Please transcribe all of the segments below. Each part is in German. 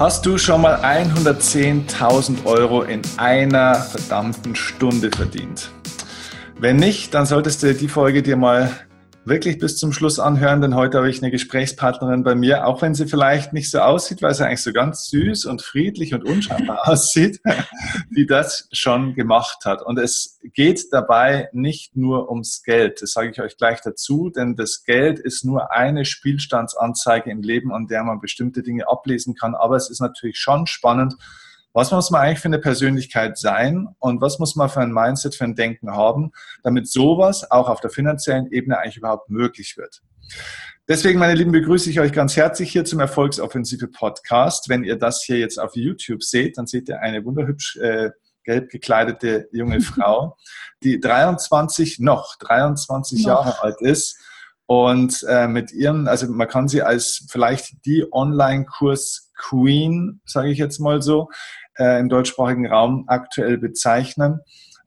Hast du schon mal 110.000 Euro in einer verdammten Stunde verdient? Wenn nicht, dann solltest du die Folge dir mal wirklich bis zum Schluss anhören, denn heute habe ich eine Gesprächspartnerin bei mir, auch wenn sie vielleicht nicht so aussieht, weil sie eigentlich so ganz süß und friedlich und unscheinbar aussieht, die das schon gemacht hat. Und es geht dabei nicht nur ums Geld, das sage ich euch gleich dazu, denn das Geld ist nur eine Spielstandsanzeige im Leben, an der man bestimmte Dinge ablesen kann. Aber es ist natürlich schon spannend, was muss man eigentlich für eine Persönlichkeit sein und was muss man für ein Mindset, für ein Denken haben, damit sowas auch auf der finanziellen Ebene eigentlich überhaupt möglich wird. Deswegen, meine Lieben, begrüße ich euch ganz herzlich hier zum Erfolgsoffensive Podcast. Wenn ihr das hier jetzt auf YouTube seht, dann seht ihr eine wunderhübsch äh, gelb gekleidete junge Frau, die 23 noch 23 noch. Jahre alt ist und äh, mit ihrem, also man kann sie als vielleicht die Online-Kurs Queen, sage ich jetzt mal so, äh, im deutschsprachigen Raum aktuell bezeichnen,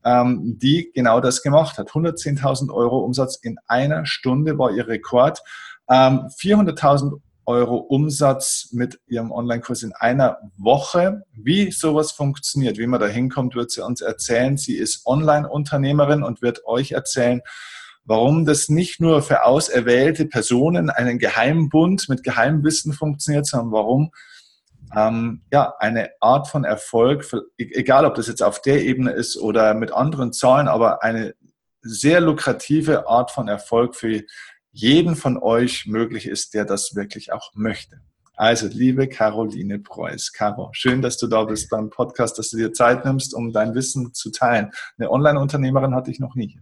ähm, die genau das gemacht hat. 110.000 Euro Umsatz in einer Stunde war ihr Rekord. Ähm, 400.000 Euro Umsatz mit ihrem Online-Kurs in einer Woche. Wie sowas funktioniert, wie man da hinkommt, wird sie uns erzählen. Sie ist Online-Unternehmerin und wird euch erzählen, warum das nicht nur für auserwählte Personen einen Geheimbund mit Geheimwissen funktioniert, sondern warum ähm, ja, eine Art von Erfolg, e-, egal ob das jetzt auf der Ebene ist oder mit anderen Zahlen, aber eine sehr lukrative Art von Erfolg für jeden von euch möglich ist, der das wirklich auch möchte. Also, liebe Caroline Preuß, Caro, schön, dass du da bist beim Podcast, dass du dir Zeit nimmst, um dein Wissen zu teilen. Eine Online-Unternehmerin hatte ich noch nie.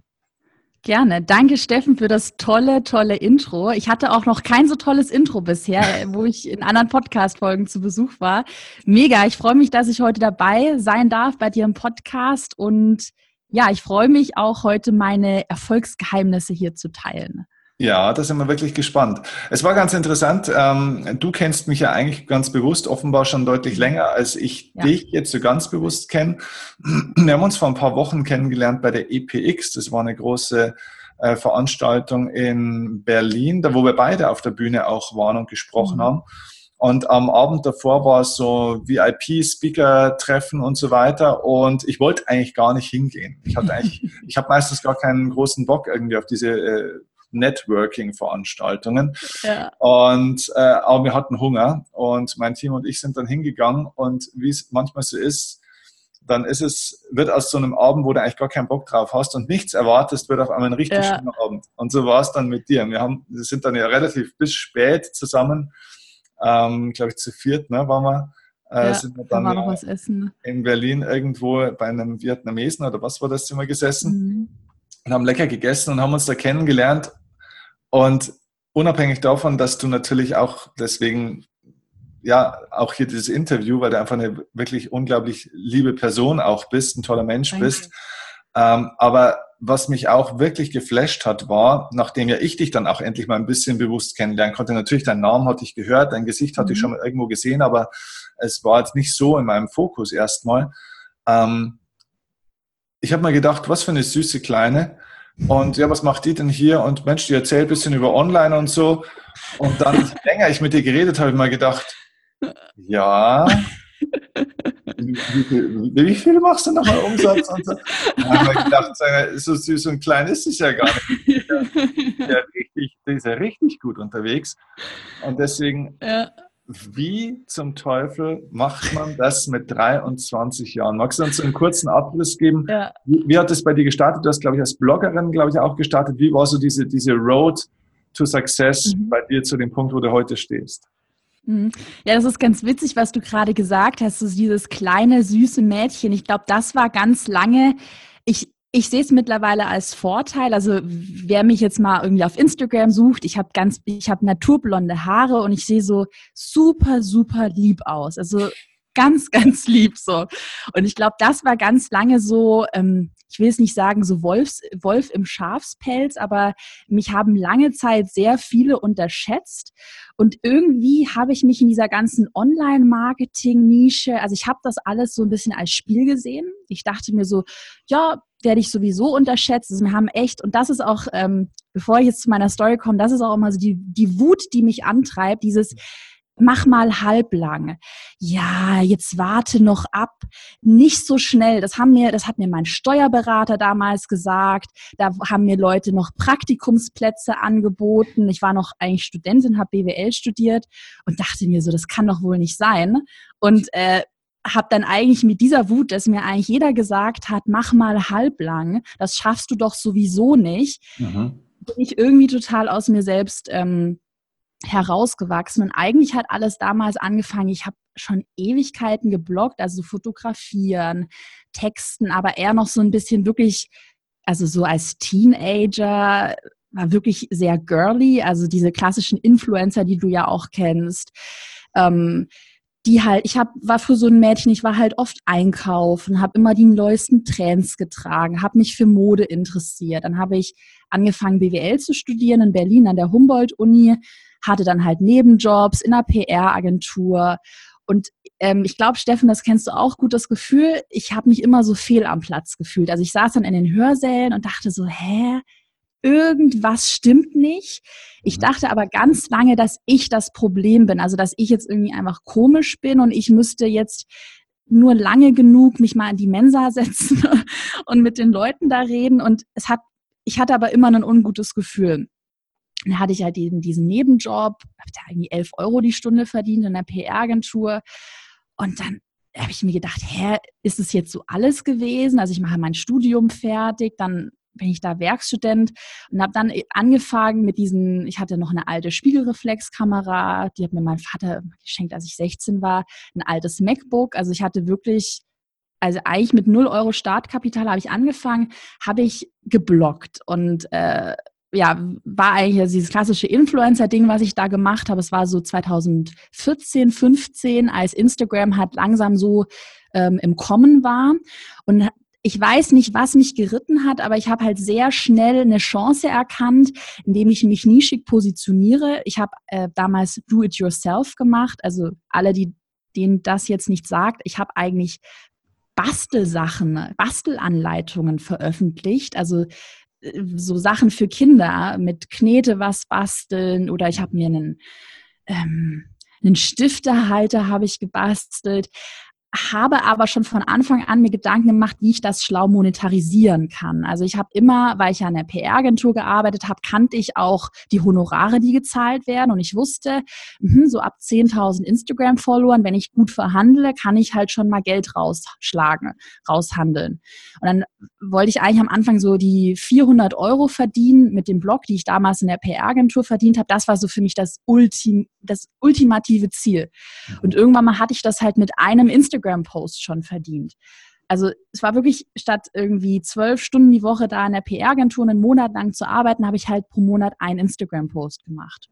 Gerne. Danke, Steffen, für das tolle, tolle Intro. Ich hatte auch noch kein so tolles Intro bisher, wo ich in anderen Podcast-Folgen zu Besuch war. Mega. Ich freue mich, dass ich heute dabei sein darf bei dir im Podcast. Und ja, ich freue mich auch heute meine Erfolgsgeheimnisse hier zu teilen. Ja, da sind wir wirklich gespannt. Es war ganz interessant. Ähm, du kennst mich ja eigentlich ganz bewusst, offenbar schon deutlich mhm. länger, als ich ja. dich jetzt so ganz bewusst kenne. Wir haben uns vor ein paar Wochen kennengelernt bei der EPX. Das war eine große äh, Veranstaltung in Berlin, da wo wir beide auf der Bühne auch waren und gesprochen mhm. haben. Und am Abend davor war es so VIP-Speaker-Treffen und so weiter. Und ich wollte eigentlich gar nicht hingehen. Ich hatte eigentlich, ich habe meistens gar keinen großen Bock irgendwie auf diese äh, Networking-Veranstaltungen. Ja. Und äh, aber wir hatten Hunger und mein Team und ich sind dann hingegangen und wie es manchmal so ist, dann ist es, wird aus so einem Abend, wo du eigentlich gar keinen Bock drauf hast und nichts erwartest, wird auf einmal ein richtig ja. schöner Abend. Und so war es dann mit dir. Wir haben, wir sind dann ja relativ bis spät zusammen, ähm, glaube ich, zu viert, ne, waren wir. Äh, ja, sind wir dann noch was essen. in Berlin irgendwo bei einem Vietnamesen oder was war das, wir gesessen mhm. und haben lecker gegessen und haben uns da kennengelernt und unabhängig davon, dass du natürlich auch deswegen, ja, auch hier dieses Interview, weil du einfach eine wirklich unglaublich liebe Person auch bist, ein toller Mensch Danke. bist. Ähm, aber was mich auch wirklich geflasht hat, war, nachdem ja ich dich dann auch endlich mal ein bisschen bewusst kennenlernen konnte, natürlich deinen Namen hatte ich gehört, dein Gesicht hatte mhm. ich schon mal irgendwo gesehen, aber es war jetzt nicht so in meinem Fokus erstmal. Ähm, ich habe mir gedacht, was für eine süße Kleine. Und ja, was macht die denn hier? Und Mensch, die erzählt ein bisschen über Online und so. Und dann, je länger ich mit dir geredet habe, ich mal gedacht, ja, wie, wie, wie, viel machst du nochmal Umsatz? Und so. Dann haben wir gedacht, so süß und klein ist es ja gar nicht. Der, der, richtig, der ist ja richtig gut unterwegs. Und deswegen, ja wie zum Teufel macht man das mit 23 Jahren? Magst du uns einen kurzen Abriss geben? Ja. Wie, wie, hat es bei dir gestartet? Du hast, glaube ich, als Bloggerin, glaube ich, auch gestartet. Wie war so diese, diese Road to Success mhm. bei dir zu dem Punkt, wo du heute stehst? Mhm. Ja, das ist ganz witzig, was du gerade gesagt hast, so dieses kleine, süße Mädchen. Ich glaube, das war ganz lange, ich, ich sehe es mittlerweile als Vorteil. Also wer mich jetzt mal irgendwie auf Instagram sucht, ich habe ganz, ich habe naturblonde Haare und ich sehe so super, super lieb aus. Also ganz, ganz lieb so. Und ich glaube, das war ganz lange so, ähm, ich will es nicht sagen, so Wolfs, Wolf im Schafspelz, aber mich haben lange Zeit sehr viele unterschätzt. Und irgendwie habe ich mich in dieser ganzen Online-Marketing-Nische, also ich habe das alles so ein bisschen als Spiel gesehen. Ich dachte mir so, ja, werde ich sowieso unterschätzt. Also wir haben echt, und das ist auch, ähm, bevor ich jetzt zu meiner Story komme, das ist auch immer so die, die Wut, die mich antreibt, dieses, mach mal halblang. Ja, jetzt warte noch ab. Nicht so schnell. Das haben mir, das hat mir mein Steuerberater damals gesagt. Da haben mir Leute noch Praktikumsplätze angeboten. Ich war noch eigentlich Studentin, habe BWL studiert und dachte mir so, das kann doch wohl nicht sein. Und äh, habe dann eigentlich mit dieser Wut, dass mir eigentlich jeder gesagt hat, mach mal halblang, das schaffst du doch sowieso nicht, mhm. bin ich irgendwie total aus mir selbst ähm, herausgewachsen. Und eigentlich hat alles damals angefangen. Ich habe schon Ewigkeiten gebloggt, also fotografieren, texten, aber eher noch so ein bisschen wirklich, also so als Teenager war wirklich sehr girly, also diese klassischen Influencer, die du ja auch kennst. Ähm, die halt, ich hab, war für so ein Mädchen, ich war halt oft einkaufen, habe immer die neuesten Trends getragen, habe mich für Mode interessiert. Dann habe ich angefangen, BWL zu studieren in Berlin an der Humboldt-Uni, hatte dann halt Nebenjobs in einer PR-Agentur. Und ähm, ich glaube, Steffen, das kennst du auch gut, das Gefühl, ich habe mich immer so fehl am Platz gefühlt. Also ich saß dann in den Hörsälen und dachte so, hä, irgendwas stimmt nicht. Ich mhm. dachte aber ganz lange, dass ich das Problem bin, also dass ich jetzt irgendwie einfach komisch bin und ich müsste jetzt nur lange genug mich mal in die Mensa setzen und mit den Leuten da reden und es hat ich hatte aber immer ein ungutes Gefühl. Dann hatte ich halt eben diesen Nebenjob, habe da irgendwie 11 Euro die Stunde verdient in der PR-Agentur. Und dann habe ich mir gedacht, hä, ist es jetzt so alles gewesen? Also ich mache mein Studium fertig, dann bin ich da Werkstudent und habe dann angefangen mit diesen, ich hatte noch eine alte Spiegelreflexkamera, die hat mir mein Vater geschenkt, als ich 16 war, ein altes MacBook. Also ich hatte wirklich, also eigentlich mit 0 Euro Startkapital habe ich angefangen, habe ich geblockt und äh, ja, war eigentlich dieses klassische Influencer-Ding, was ich da gemacht habe. Es war so 2014, 15, als Instagram halt langsam so ähm, im Kommen war. Und ich weiß nicht, was mich geritten hat, aber ich habe halt sehr schnell eine Chance erkannt, indem ich mich nischig positioniere. Ich habe äh, damals Do-it-yourself gemacht. Also alle, die denen das jetzt nicht sagt, ich habe eigentlich Bastelsachen, Bastelanleitungen veröffentlicht. Also äh, so Sachen für Kinder mit Knete was basteln oder ich habe mir einen ähm, einen Stifterhalter habe ich gebastelt habe aber schon von Anfang an mir Gedanken gemacht, wie ich das schlau monetarisieren kann. Also ich habe immer, weil ich ja in der PR-Agentur gearbeitet habe, kannte ich auch die Honorare, die gezahlt werden. Und ich wusste, mh, so ab 10.000 Instagram-Followern, wenn ich gut verhandle, kann ich halt schon mal Geld rausschlagen, raushandeln. Und dann wollte ich eigentlich am Anfang so die 400 Euro verdienen mit dem Blog, die ich damals in der PR-Agentur verdient habe. Das war so für mich das, Ultim, das ultimative Ziel. Und irgendwann mal hatte ich das halt mit einem Instagram Instagram-Post schon verdient. Also es war wirklich, statt irgendwie zwölf Stunden die Woche da in der PR-Agentur einen Monat lang zu arbeiten, habe ich halt pro Monat einen Instagram-Post gemacht.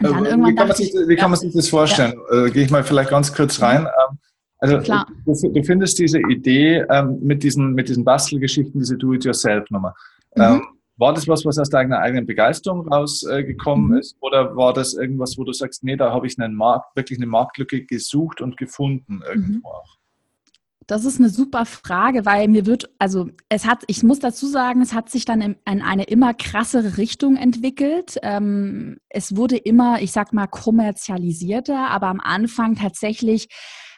Und dann äh, irgendwann wie kann man sich, wie kann man sich das vorstellen? Ja. Äh, Gehe ich mal vielleicht ganz kurz mhm. rein. Ähm, also Klar. Du, findest diese Idee ähm, mit, diesen, mit diesen Bastelgeschichten, diese Do-it-yourself-Nummer. Mhm. War das was, was aus deiner eigenen Begeisterung rausgekommen äh, mhm. ist? Oder war das irgendwas, wo du sagst, nee, da habe ich einen Markt, wirklich eine Marktlücke gesucht und gefunden irgendwo mhm. auch? Das ist eine super Frage, weil mir wird, also es hat, ich muss dazu sagen, es hat sich dann in, in eine immer krassere Richtung entwickelt. Ähm, es wurde immer, ich sag mal, kommerzialisierter, aber am Anfang tatsächlich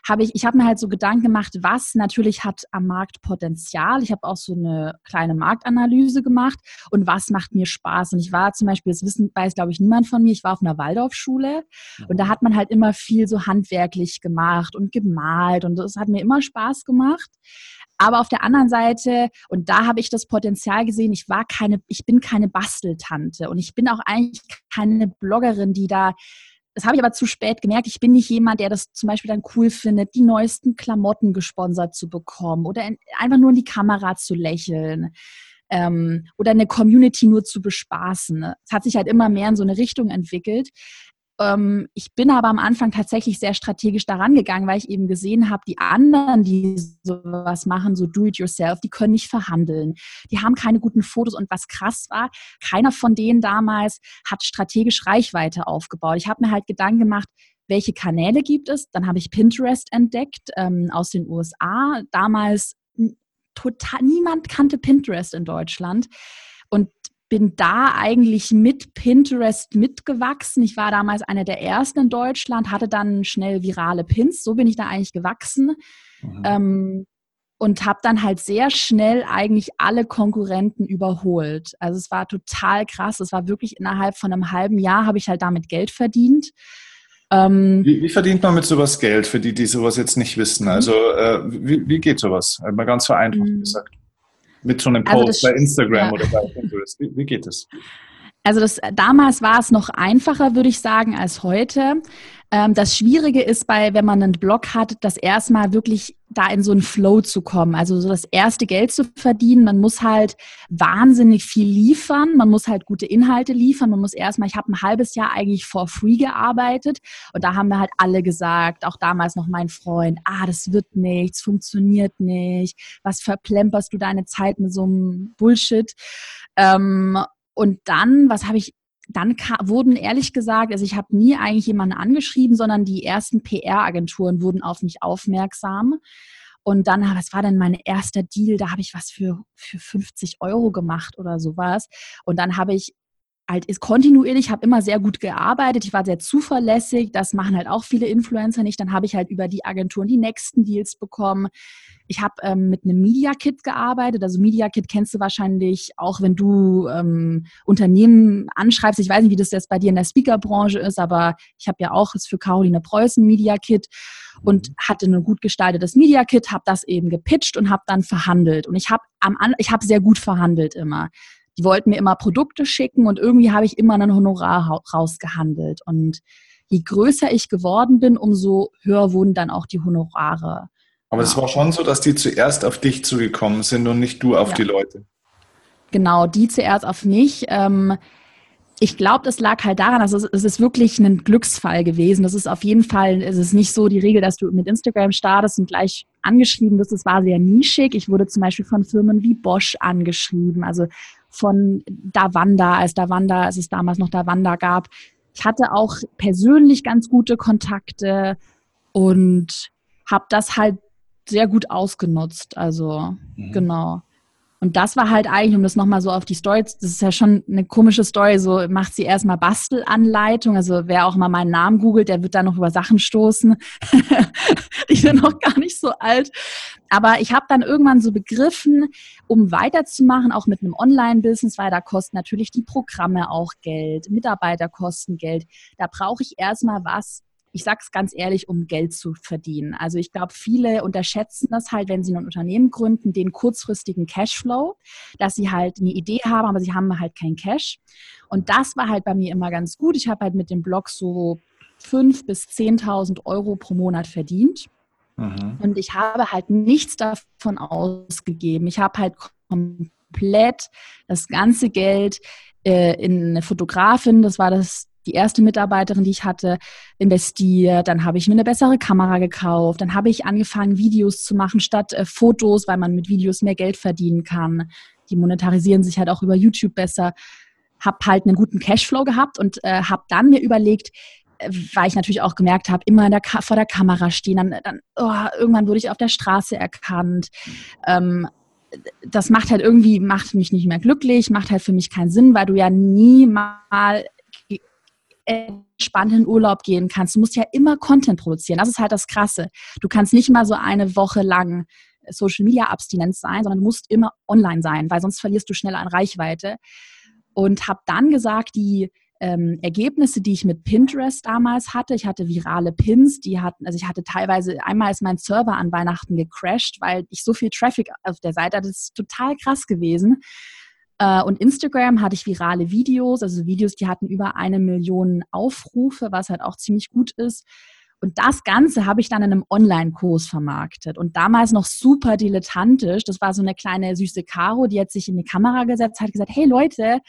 habe ich, ich habe mir halt so Gedanken gemacht, was natürlich hat am Markt Potenzial. Ich habe auch so eine kleine Marktanalyse gemacht und was macht mir Spaß. Und ich war zum Beispiel, das wissen, weiß glaube ich niemand von mir, ich war auf einer Waldorfschule und da hat man halt immer viel so handwerklich gemacht und gemalt und das hat mir immer Spaß gemacht. Aber auf der anderen Seite, und da habe ich das Potenzial gesehen, ich war keine, ich bin keine Basteltante und ich bin auch eigentlich keine Bloggerin, die da das habe ich aber zu spät gemerkt. Ich bin nicht jemand, der das zum Beispiel dann cool findet, die neuesten Klamotten gesponsert zu bekommen oder einfach nur in die Kamera zu lächeln ähm, oder eine Community nur zu bespaßen. Es hat sich halt immer mehr in so eine Richtung entwickelt. Ähm, ich bin aber am Anfang tatsächlich sehr strategisch daran gegangen, weil ich eben gesehen habe, die anderen, die sowas machen, so do-it-yourself, die können nicht verhandeln. Die haben keine guten Fotos. Und was krass war, keiner von denen damals hat strategisch Reichweite aufgebaut. Ich habe mir halt Gedanken gemacht, welche Kanäle gibt es? Dann habe ich Pinterest entdeckt ähm, aus den USA. Damals total, niemand kannte Pinterest in Deutschland. Und bin da eigentlich mit Pinterest mitgewachsen. Ich war damals eine der ersten in Deutschland, hatte dann schnell virale Pins. So bin ich da eigentlich gewachsen. Mhm. Ähm, und habe dann halt sehr schnell eigentlich alle Konkurrenten überholt. Also es war total krass. Es war wirklich innerhalb von einem halben Jahr habe ich halt damit Geld verdient. Ähm, wie, wie, verdient man mit sowas Geld, für die, die sowas jetzt nicht wissen? Also äh, wie, wie, geht sowas? Mal ganz vereinfacht mhm. gesagt. Mit so einem also Post also das, bei Instagram ja. oder bei Pinterest. Wie, wie geht es? Also das, damals war es noch einfacher, würde ich sagen, als heute. Ähm, das Schwierige ist bei, wenn man einen Blog hat, das erstmal wirklich da in so einen Flow zu kommen. Also so das erste Geld zu verdienen. Man muss halt wahnsinnig viel liefern. Man muss halt gute Inhalte liefern. Man muss erstmal, ich habe ein halbes Jahr eigentlich for free gearbeitet und da haben wir halt alle gesagt, auch damals noch mein Freund, ah, das wird nichts, funktioniert nicht. Was verplemperst du deine Zeit mit so einem Bullshit? Ähm, und dann, was habe ich, dann wurden ehrlich gesagt, also ich habe nie eigentlich jemanden angeschrieben, sondern die ersten PR-Agenturen wurden auf mich aufmerksam. Und dann, was war denn mein erster Deal? Da habe ich was für, für 50 Euro gemacht oder sowas. Und dann habe ich halt ist kontinuierlich, habe immer sehr gut gearbeitet, ich war sehr zuverlässig, das machen halt auch viele Influencer nicht. Dann habe ich halt über die Agenturen die nächsten Deals bekommen. Ich habe ähm, mit einem Media Kit gearbeitet. Also Media Kit kennst du wahrscheinlich auch, wenn du ähm, Unternehmen anschreibst. Ich weiß nicht, wie das jetzt bei dir in der Speakerbranche ist, aber ich habe ja auch das für Caroline Preußen Media Kit und mhm. hatte ein gut gestaltetes Media Kit, habe das eben gepitcht und habe dann verhandelt. Und ich habe am ich habe sehr gut verhandelt immer die wollten mir immer Produkte schicken und irgendwie habe ich immer ein Honorar rausgehandelt. Und je größer ich geworden bin, umso höher wurden dann auch die Honorare. Aber es war schon so, dass die zuerst auf dich zugekommen sind und nicht du auf ja. die Leute. Genau, die zuerst auf mich. Ähm, ich glaube, das lag halt daran, es, es ist wirklich ein Glücksfall gewesen. Das ist auf jeden Fall, es ist nicht so die Regel, dass du mit Instagram startest und gleich angeschrieben wirst. Es war sehr nischig. Ich wurde zum Beispiel von Firmen wie Bosch angeschrieben. Also von Davanda, als Davanda, als es damals noch Davanda gab. Ich hatte auch persönlich ganz gute Kontakte und habe das halt sehr gut ausgenutzt. Also mhm. genau. Und das war halt eigentlich, um das nochmal so auf die Story, das ist ja schon eine komische Story, so macht sie erstmal Bastelanleitung. Also wer auch mal meinen Namen googelt, der wird da noch über Sachen stoßen. die sind noch gar nicht so alt. Aber ich habe dann irgendwann so begriffen, um weiterzumachen, auch mit einem Online-Business, weil da kosten natürlich die Programme auch Geld, Mitarbeiter kosten Geld. Da brauche ich erstmal was, ich sage es ganz ehrlich, um Geld zu verdienen. Also ich glaube, viele unterschätzen das halt, wenn sie ein Unternehmen gründen, den kurzfristigen Cashflow, dass sie halt eine Idee haben, aber sie haben halt kein Cash. Und das war halt bei mir immer ganz gut. Ich habe halt mit dem Blog so 5.000 bis 10.000 Euro pro Monat verdient. Mhm. Und ich habe halt nichts davon ausgegeben. Ich habe halt komplett das ganze Geld äh, in eine Fotografin, das war das die erste Mitarbeiterin, die ich hatte, investiert. Dann habe ich mir eine bessere Kamera gekauft. Dann habe ich angefangen, Videos zu machen statt äh, Fotos, weil man mit Videos mehr Geld verdienen kann. Die monetarisieren sich halt auch über YouTube besser. Habe halt einen guten Cashflow gehabt und äh, habe dann mir überlegt, äh, weil ich natürlich auch gemerkt habe, immer der vor der Kamera stehen, dann, dann oh, irgendwann wurde ich auf der Straße erkannt. Ähm, das macht halt irgendwie, macht mich nicht mehr glücklich, macht halt für mich keinen Sinn, weil du ja nie mal entspannt in Urlaub gehen kannst. Du musst ja immer Content produzieren. Das ist halt das Krasse. Du kannst nicht mal so eine Woche lang Social Media Abstinenz sein, sondern du musst immer online sein, weil sonst verlierst du schneller an Reichweite. Und habe dann gesagt, die ähm, Ergebnisse, die ich mit Pinterest damals hatte, ich hatte virale Pins, die hatten, also ich hatte teilweise, einmal ist mein Server an Weihnachten gecrashed, weil ich so viel Traffic auf der Seite hatte, das ist total krass gewesen. Äh, und Instagram hatte ich virale Videos, also Videos, die hatten über eine Million Aufrufe, was halt auch ziemlich gut ist. Und das Ganze habe ich dann in einem Online-Kurs vermarktet. Und damals noch super dilettantisch. Das war so eine kleine süße Caro, die hat sich in die Kamera gesetzt, hat gesagt, hey Leute,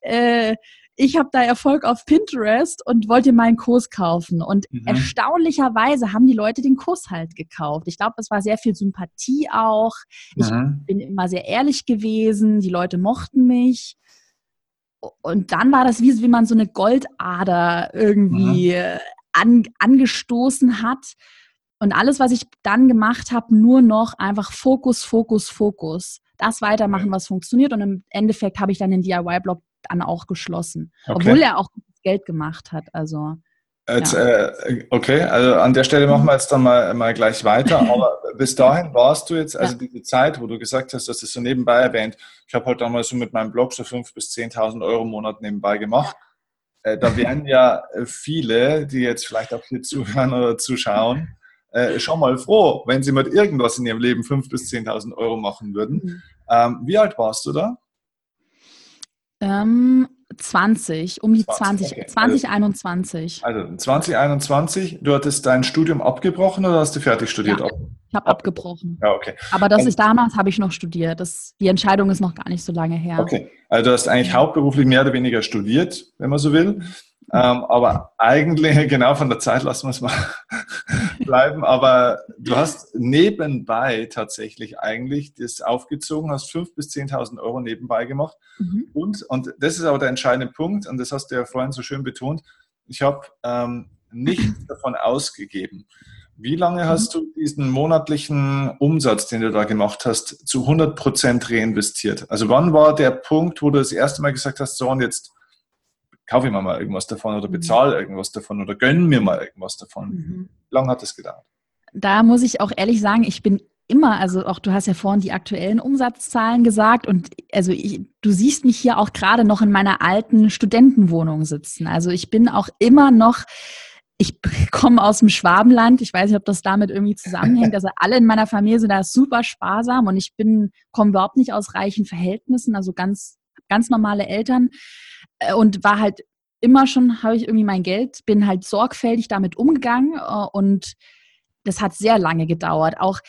äh, ich habe da Erfolg auf Pinterest und wollte meinen Kurs kaufen. Und mhm. erstaunlicherweise haben die Leute den Kurs halt gekauft. Ich glaube, es war sehr viel Sympathie auch. Ich mhm. bin immer sehr ehrlich gewesen. Die Leute mochten mich. Und dann war das wie, wie man so eine Goldader irgendwie mhm. an, angestoßen hat. Und alles, was ich dann gemacht habe, nur noch einfach Fokus, Fokus, Fokus. Das weitermachen, was funktioniert. Und im Endeffekt habe ich dann den DIY-Blog dann auch geschlossen. Okay. Obwohl er auch Geld gemacht hat. Also Jetzt, ja. äh, okay, also an der Stelle machen wir jetzt dann mal, mal gleich weiter. Aber bis dahin warst du jetzt, also ja. diese Zeit, wo du gesagt hast, dass es so nebenbei erwähnt, ich habe halt damals so mit meinem Blog so 5.000 bis 10.000 Euro im Monat nebenbei gemacht. Ja. Äh, da wären ja viele, die jetzt vielleicht auch hier zuhören oder zuschauen, äh, schon mal froh, wenn sie mit irgendwas in ihrem Leben 5.000 bis 10.000 Euro machen würden. Mhm. Ähm, wie alt warst du da? Ähm, 20, um die 20, 20 okay. 2021. Also, also 2021, du hattest dein Studium abgebrochen oder hast du fertig studiert? Ja, ich habe abgebrochen. Ja, okay. Aber das also, ist damals, habe ich noch studiert. Das, die Entscheidung ist noch gar nicht so lange her. Okay, also du hast eigentlich hauptberuflich mehr oder weniger studiert, wenn man so will. Ähm, aber eigentlich, genau von der Zeit lassen wir es mal bleiben. Aber du hast nebenbei tatsächlich eigentlich das aufgezogen, hast 5.000 bis 10.000 Euro nebenbei gemacht. Mhm. Und, und das ist aber der entscheidende Punkt, und das hast du ja vorhin so schön betont, ich habe ähm, nichts davon ausgegeben. Wie lange hast du diesen monatlichen Umsatz, den du da gemacht hast, zu 100 Prozent reinvestiert? Also wann war der Punkt, wo du das erste Mal gesagt hast, so und jetzt kaufe ich mir mal irgendwas davon oder mhm. bezahle irgendwas davon oder gönne mir mal irgendwas davon. Mhm. Wie lange hat das gedauert? Da muss ich auch ehrlich sagen, ich bin immer, also auch du hast ja vorhin die aktuellen Umsatzzahlen gesagt und also ich, du siehst mich hier auch gerade noch in meiner alten Studentenwohnung sitzen. Also ich bin auch immer noch ich komme aus dem Schwabenland. Ich weiß nicht, ob das damit irgendwie zusammenhängt. Also alle in meiner Familie sind da super sparsam und ich bin komme überhaupt nicht aus reichen Verhältnissen, also ganz ganz normale Eltern. Äh, und war halt immer schon, habe ich irgendwie mein Geld, bin halt sorgfältig damit umgegangen äh, und das hat sehr lange gedauert. Auch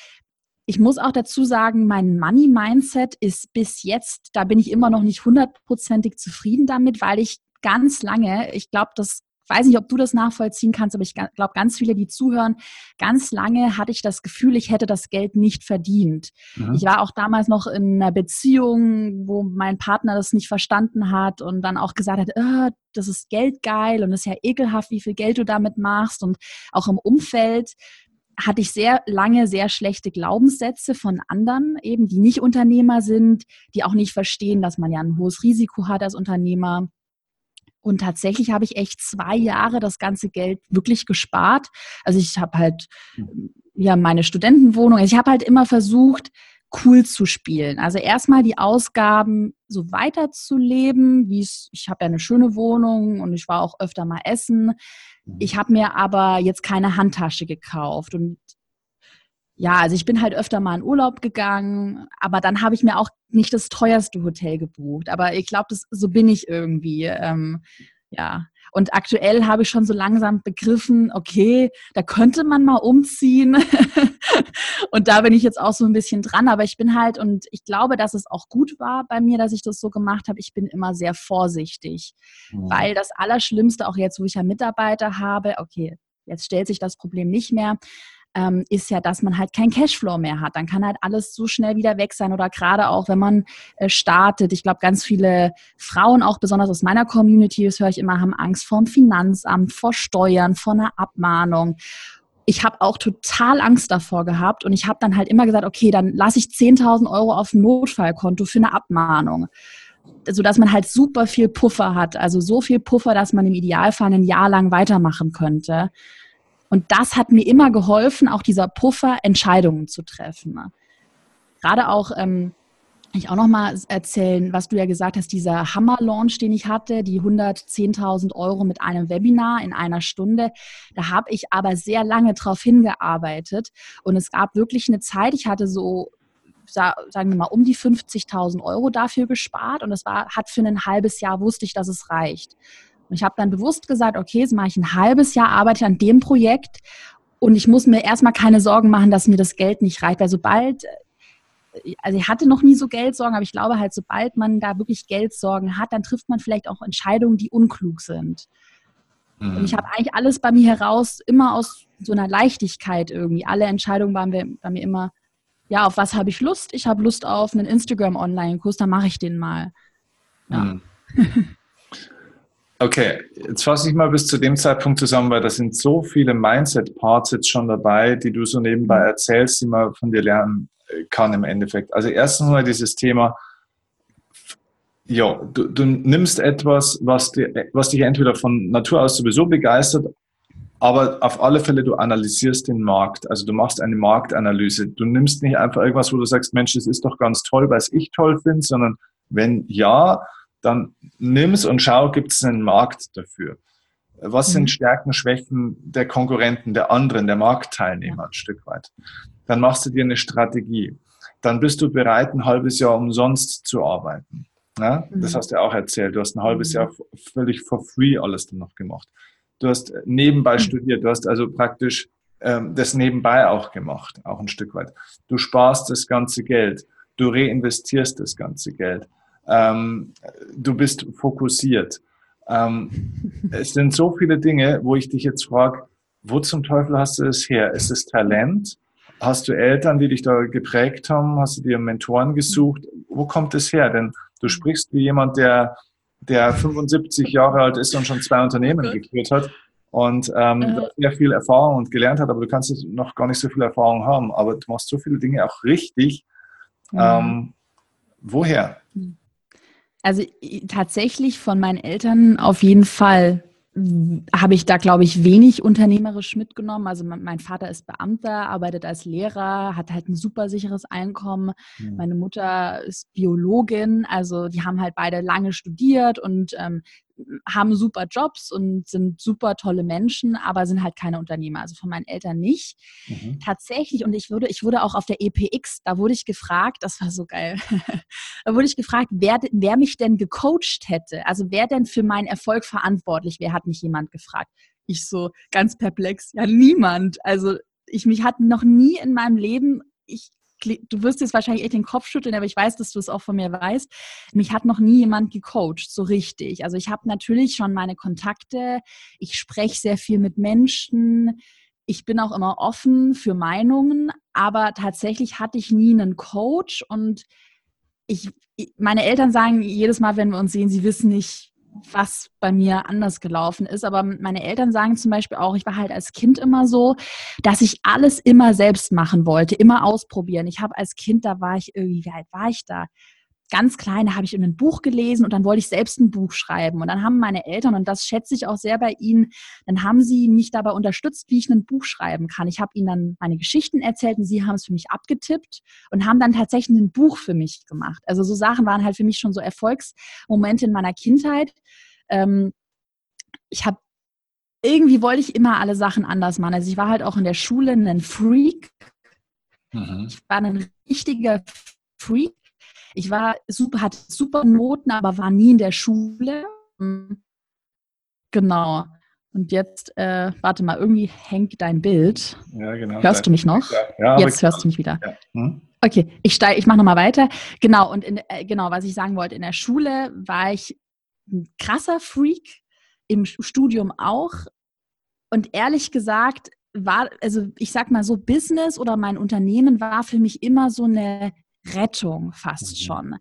ich muss auch dazu sagen, mein Money-Mindset ist bis jetzt, da bin ich immer noch nicht hundertprozentig zufrieden damit, weil ich ganz lange, ich glaube, das weiß nicht, ob du das nachvollziehen kannst, aber ich glaube, ganz viele, die zuhören, ganz lange hatte ich das Gefühl, ich hätte das Geld nicht verdient. Mhm. Ich war auch damals noch in einer Beziehung, wo mein Partner das nicht verstanden hat und dann auch gesagt hat, oh, das ist geldgeil und es ist ja ekelhaft, wie viel Geld du damit machst. Und auch im Umfeld hatte ich sehr lange sehr schlechte Glaubenssätze von anderen, eben die nicht Unternehmer sind, die auch nicht verstehen, dass man ja ein hohes Risiko hat als Unternehmer und tatsächlich habe ich echt zwei Jahre das ganze Geld wirklich gespart. Also ich habe halt hm. ja meine Studentenwohnung. Also ich habe halt immer versucht, cool zu spielen. Also erstmal die Ausgaben so weiterzuleben, wie es, ich habe ja eine schöne Wohnung und ich war auch öfter mal essen. Hm. Ich habe mir aber jetzt keine Handtasche gekauft und ja, also ich bin halt öfter mal in Urlaub gegangen, aber dann habe ich mir auch nicht das teuerste Hotel gebucht. Aber ich glaube, so bin ich irgendwie. Ähm, ja. Und aktuell habe ich schon so langsam begriffen, okay, da könnte man mal umziehen. und da bin ich jetzt auch so ein bisschen dran. Aber ich bin halt, und ich glaube, dass es auch gut war bei mir, dass ich das so gemacht habe. Ich bin immer sehr vorsichtig. Mhm. Weil das Allerschlimmste, auch jetzt, wo ich ja Mitarbeiter habe, okay, jetzt stellt sich das Problem nicht mehr ähm, ist ja, dass man halt kein Cashflow mehr hat. Dann kann halt alles so schnell wieder weg sein oder gerade auch, wenn man äh, startet. Ich glaube, ganz viele Frauen, auch besonders aus meiner Community, das höre ich immer, haben Angst vor dem Finanzamt, vor Steuern, vor einer Abmahnung ich habe auch total Angst davor gehabt und ich habe dann halt immer gesagt, okay, dann lasse ich 10.000 Euro auf Notfallkonto für eine Abmahnung, sodass man halt super viel Puffer hat, also so viel Puffer, dass man im Idealfall ein Jahr lang weitermachen könnte. Und das hat mir immer geholfen, auch dieser Puffer, Entscheidungen zu treffen. Gerade auch, ähm, ich auch noch mal erzählen, was du ja gesagt hast, dieser Hammer-Launch, den ich hatte, die 110.000 Euro mit einem Webinar in einer Stunde. Da habe ich aber sehr lange drauf hingearbeitet und es gab wirklich eine Zeit, ich hatte so sagen wir mal, um die 50.000 Euro dafür gespart und es war, hat für ein halbes Jahr wusste ich, dass es reicht. Und ich habe dann bewusst gesagt, okay, jetzt mache ich ein halbes Jahr, arbeite an dem Projekt und ich muss mir erstmal keine Sorgen machen, dass mir das Geld nicht reicht. Weil sobald, also ich hatte noch nie so Geldsorgen, aber ich glaube halt, sobald man da wirklich Geldsorgen hat, dann trifft man vielleicht auch Entscheidungen, die unklug sind. Mhm. Und ich habe eigentlich alles bei mir heraus immer aus so einer Leichtigkeit irgendwie. Alle Entscheidungen waren bei mir immer, ja, auf was habe ich Lust? Ich habe Lust auf einen Instagram-Online-Kurs, dann mache ich den mal. Ja. Mhm. Okay, jetzt fasse ich mal bis zu dem Zeitpunkt zusammen, weil da sind so viele Mindset-Parts jetzt schon dabei, die du so nebenbei mhm. erzählst, die man von dir lernen äh, kann im Endeffekt. Also erstens mal dieses Thema, Ja, du, du nimmst etwas, was, dir, was dich entweder von Natur aus sowieso begeistert, aber auf alle Fälle, du analysierst den Markt. Also du machst eine Marktanalyse. Du nimmst nicht einfach irgendwas, wo du sagst, Mensch, das ist doch ganz toll, weil es ich toll finde, sondern wenn ja, dann nimm's und schau, gibt es einen Markt dafür. Was sind mhm. Stärken, Schwächen der Konkurrenten, der anderen, der Marktteilnehmer ein Stück weit? Dann machst du dir eine Strategie. Dann bist du bereit, ein halbes Jahr umsonst zu arbeiten. Ja? Das mhm. hast du auch erzählt. Du hast ein halbes mhm. Jahr völlig for free alles dann noch gemacht. Du hast nebenbei studiert. Du hast also praktisch ähm, das nebenbei auch gemacht, auch ein Stück weit. Du sparst das ganze Geld. Du reinvestierst das ganze Geld. Ähm, du bist fokussiert. Ähm, es sind so viele Dinge, wo ich dich jetzt frage, wo zum Teufel hast du es her? Ist es Talent? Hast du Eltern, die dich da geprägt haben? Hast du dir Mentoren gesucht? Wo kommt es her? Denn du sprichst wie jemand, der, der 75 Jahre alt ist und schon zwei Unternehmen geführt hat und ähm, äh. sehr viel Erfahrung und gelernt hat, aber du kannst noch gar nicht so viel Erfahrung haben. Aber du machst so viele Dinge auch richtig. Mhm. Ähm, woher? Mhm. Also tatsächlich von meinen Eltern auf jeden Fall habe ich da, glaube ich, wenig unternehmerisch mitgenommen. Also mein Vater ist Beamter, arbeitet als Lehrer, hat halt ein super sicheres Einkommen. Mhm. Meine Mutter ist Biologin, also die haben halt beide lange studiert und ähm, haben super Jobs und sind super tolle Menschen, aber sind halt keine Unternehmer. Also von meinen Eltern nicht. Mhm. Tatsächlich, und ich wurde, ich wurde auch auf der EPX, da wurde ich gefragt, das war so geil, da wurde ich gefragt, wer, wer mich denn gecoacht hätte. Also wer denn für meinen Erfolg verantwortlich wäre, hat mich jemand gefragt. Ich so ganz perplex, ja niemand. Also ich mich hat noch nie in meinem Leben ich du wirst jetzt wahrscheinlich echt den Kopf schütteln, aber ich weiß, dass du es auch von mir weißt. Mich hat noch nie jemand gecoacht, so richtig. Also ich habe natürlich schon meine Kontakte, ich spreche sehr viel mit Menschen, ich bin auch immer offen für Meinungen, aber tatsächlich hatte ich nie einen Coach und ich, meine Eltern sagen jedes Mal, wenn wir uns sehen, sie wissen nicht, was bei mir anders gelaufen ist. Aber meine Eltern sagen zum Beispiel auch, ich war halt als Kind immer so, dass ich alles immer selbst machen wollte, immer ausprobieren. Ich habe als Kind, da war ich irgendwie, wie alt war ich da? Ganz kleine habe ich in ein Buch gelesen und dann wollte ich selbst ein Buch schreiben. Und dann haben meine Eltern, und das schätze ich auch sehr bei ihnen, dann haben sie mich dabei unterstützt, wie ich ein Buch schreiben kann. Ich habe ihnen dann meine Geschichten erzählt und sie haben es für mich abgetippt und haben dann tatsächlich ein Buch für mich gemacht. Also so Sachen waren halt für mich schon so Erfolgsmomente in meiner Kindheit. Ähm, ich habe irgendwie wollte ich immer alle Sachen anders machen. Also ich war halt auch in der Schule ein Freak. Mhm. Ich war ein richtiger Freak ich war super, hatte super Noten, aber war nie in der Schule. Genau. Und jetzt, äh, warte mal, irgendwie hängt dein Bild. Ja, genau. Hörst du mich noch? Ja, jetzt hörst du mich wieder. Ja. Hm? Okay, ich steige, ich mache nochmal weiter. Genau, und in, äh, genau, was ich sagen wollte, in der Schule war ich ein krasser Freak, im Studium auch. Und ehrlich gesagt, war, also ich sag mal so, Business oder mein Unternehmen war für mich immer so eine Rettung fast mhm. schon.